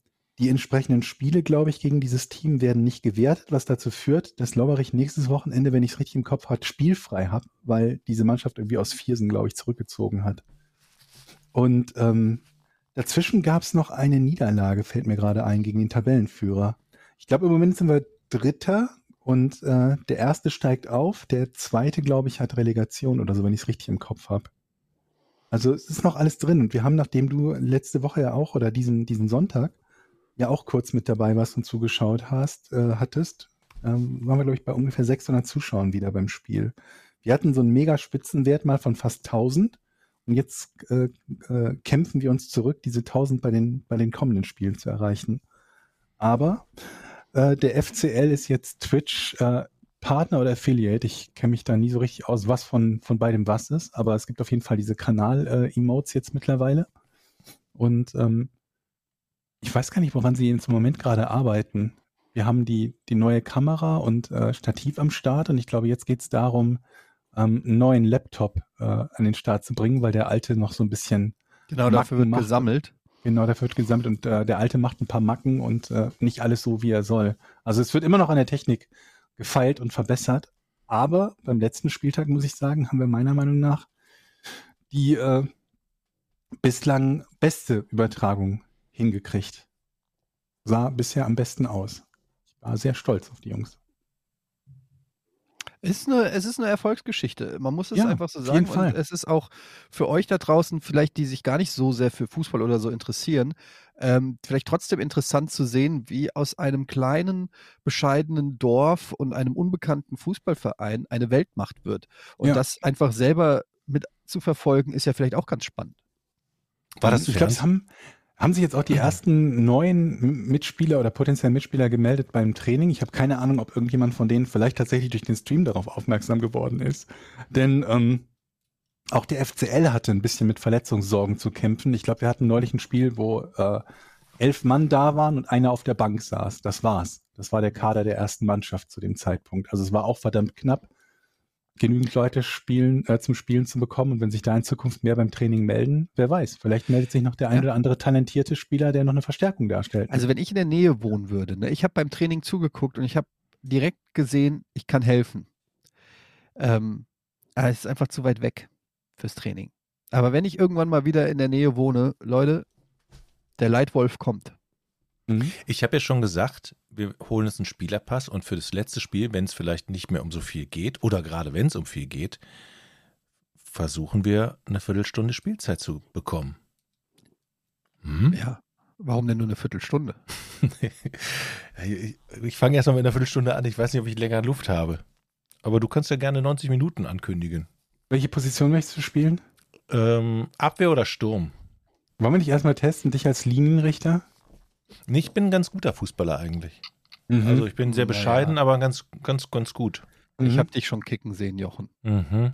die entsprechenden Spiele, glaube ich, gegen dieses Team werden nicht gewertet, was dazu führt, dass Lobberich nächstes Wochenende, wenn ich es richtig im Kopf habe, spielfrei hat, weil diese Mannschaft irgendwie aus Viersen, glaube ich, zurückgezogen hat. Und ähm, dazwischen gab es noch eine Niederlage, fällt mir gerade ein, gegen den Tabellenführer. Ich glaube, im Moment sind wir Dritter und äh, der erste steigt auf, der zweite, glaube ich, hat Relegation oder so, wenn ich es richtig im Kopf habe. Also es ist noch alles drin und wir haben, nachdem du letzte Woche ja auch oder diesen, diesen Sonntag ja auch kurz mit dabei warst und zugeschaut hast, äh, hattest, ähm, waren wir, glaube ich, bei ungefähr 600 Zuschauern wieder beim Spiel. Wir hatten so einen mega Spitzenwert mal von fast 1000 und jetzt äh, äh, kämpfen wir uns zurück, diese 1000 bei den, bei den kommenden Spielen zu erreichen. Aber äh, der FCL ist jetzt Twitch äh, Partner oder Affiliate. Ich kenne mich da nie so richtig aus, was von, von beidem was ist, aber es gibt auf jeden Fall diese Kanal-Emotes jetzt mittlerweile. Und ähm, ich weiß gar nicht, woran sie jetzt im Moment gerade arbeiten. Wir haben die, die neue Kamera und äh, Stativ am Start und ich glaube, jetzt geht es darum, ähm, einen neuen Laptop äh, an den Start zu bringen, weil der alte noch so ein bisschen, Genau, dafür wird Macken machen. gesammelt. genau, dafür wird gesammelt und äh, der alte macht ein paar Macken und äh, nicht alles so, wie er soll. Also es wird immer noch an der Technik gefeilt und verbessert, aber beim letzten Spieltag, muss ich sagen, haben wir meiner Meinung nach die äh, bislang beste Übertragung hingekriegt. Sah bisher am besten aus. Ich war sehr stolz auf die Jungs. Es ist eine, es ist eine Erfolgsgeschichte. Man muss es Ja, einfach so auf sagen. jeden Fall. Und es ist auch für euch da draußen, vielleicht die sich gar nicht so sehr für Fußball oder so interessieren, ähm, vielleicht trotzdem interessant zu sehen, wie aus einem kleinen, bescheidenen Dorf und einem unbekannten Fußballverein eine Weltmacht wird. Und Ja. das einfach selber mit zu verfolgen, ist ja vielleicht auch ganz spannend. War das ich glaube, es haben, haben sich jetzt auch die ersten neuen Mitspieler oder potenziellen Mitspieler gemeldet beim Training. Ich habe keine Ahnung, ob irgendjemand von denen vielleicht tatsächlich durch den Stream darauf aufmerksam geworden ist. Denn ähm, auch der FCL hatte ein bisschen mit Verletzungssorgen zu kämpfen. Ich glaube, wir hatten neulich ein Spiel, wo äh, elf Mann da waren und einer auf der Bank saß. Das war's. Das war der Kader der ersten Mannschaft zu dem Zeitpunkt. Also es war auch verdammt knapp, genügend Leute spielen, äh, zum Spielen zu bekommen. Und wenn sich da in Zukunft mehr beim Training melden, wer weiß, vielleicht meldet sich noch der ein Ja. oder andere talentierte Spieler, der noch eine Verstärkung darstellt. Also wenn ich in der Nähe wohnen würde, ne, ich habe beim Training zugeguckt und ich habe direkt gesehen, ich kann helfen. Ähm, aber es ist einfach zu weit weg fürs Training. Aber wenn ich irgendwann mal wieder in der Nähe wohne, Leute, der Leitwolf kommt. Mhm. Ich habe ja schon gesagt, wir holen uns einen Spielerpass und für das letzte Spiel, wenn es vielleicht nicht mehr um so viel geht oder gerade wenn es um viel geht, versuchen wir eine Viertelstunde Spielzeit zu bekommen. Hm? Ja. Warum denn nur eine Viertelstunde? <laughs> ich ich fange erst mal mit einer Viertelstunde an. Ich weiß nicht, ob ich länger Luft habe. Aber du kannst ja gerne 90 Minuten ankündigen. Welche Position möchtest du spielen? Ähm, Abwehr oder Sturm? Wollen wir nicht erstmal testen, dich als Linienrichter? Nee, Ich bin ein ganz guter Fußballer eigentlich. Mhm. Also ich bin sehr Naja. bescheiden, aber ganz, ganz, ganz gut. Ich Mhm. habe dich schon kicken sehen, Jochen. Mhm.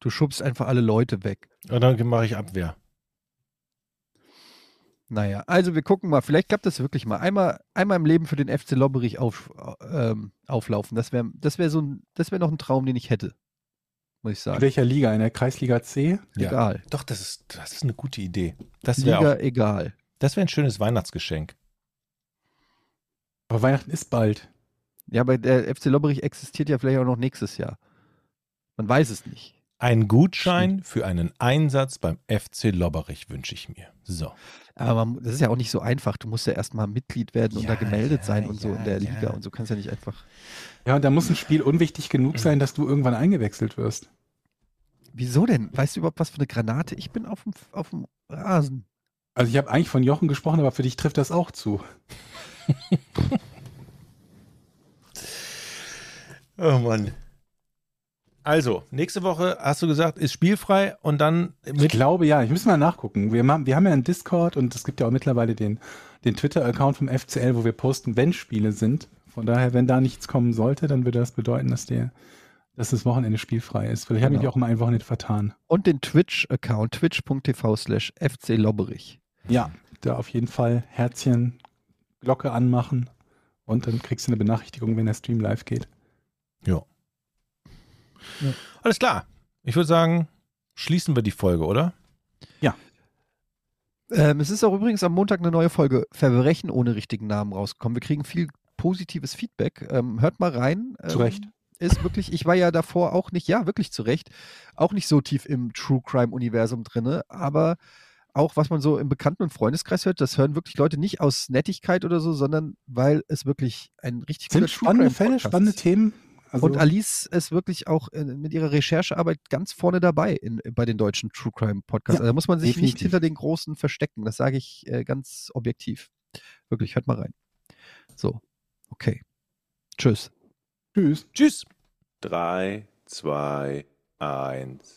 Du schubst einfach alle Leute weg. Und dann mache ich Abwehr. Naja, also wir gucken mal. Vielleicht klappt das wirklich mal. Einmal, einmal im Leben für den FC Lobberich auf, ähm, auflaufen. Das wäre das wär so ein, das wäre noch ein Traum, den ich hätte. Muss ich In sagen. welcher Liga? In der Kreisliga C? Ja. Egal. Doch, das ist, das ist eine gute Idee. Das Liga auch, egal. das wäre ein schönes Weihnachtsgeschenk. Aber Weihnachten ist bald. Ja, aber der FC Lobberich existiert ja vielleicht auch noch nächstes Jahr. Man weiß es nicht. Ein Gutschein für einen Einsatz beim FC Lobberich wünsche ich mir. So. Aber man, das ist ja auch nicht so einfach. Du musst ja erstmal Mitglied werden und Ja, da gemeldet ja, sein und so ja, in der ja. Liga und so kannst ja nicht einfach. Ja, und da muss ein Spiel unwichtig genug sein, dass du irgendwann eingewechselt wirst. Wieso denn? Weißt du überhaupt, was für eine Granate ich bin auf dem, auf dem Rasen? Also ich habe eigentlich von Jochen gesprochen, aber für dich trifft das auch zu. <laughs> Oh Mann. Also, nächste Woche hast du gesagt, ist spielfrei und dann Ich glaube ja, ich muss mal nachgucken. Wir, ma- wir haben ja einen Discord und es gibt ja auch mittlerweile den, den Twitter-Account vom FCL, wo wir posten, wenn Spiele sind. Von daher, wenn da nichts kommen sollte, dann würde das bedeuten, dass der, dass das Wochenende spielfrei ist. Vielleicht habe ich mich Genau. auch mal ein Wochenende vertan. Und den Twitch-Account, twitch.tv slash FC Lobberich. Ja, da auf jeden Fall Herzchen, Glocke anmachen und dann kriegst du eine Benachrichtigung, wenn der Stream live geht. Ja. Ja. Alles klar. Ich würde sagen, schließen wir die Folge, oder? Ähm, es ist auch übrigens am Montag eine neue Folge Verbrechen ohne richtigen Namen rausgekommen. Wir kriegen viel positives Feedback. Ähm, hört mal rein. Ähm, Zu Recht. Ist wirklich, ich war ja davor auch nicht, ja, wirklich zu Recht, auch nicht so tief im True Crime-Universum drinne, aber auch was man so im Bekannten- und Freundeskreis hört, das hören wirklich Leute nicht aus Nettigkeit oder so, sondern weil es wirklich ein richtig Sind guter spannende Fälle, spannende ist. Themen. Also, Und Alice ist wirklich auch äh, mit ihrer Recherchearbeit ganz vorne dabei in, bei den deutschen True Crime Podcasts. Ja, also da muss man sich nicht definitiv. hinter den Großen verstecken. Das sage ich äh, ganz objektiv. Wirklich, hört mal rein. So, okay. Tschüss. tschüss. Tschüss. 3, 2, 1.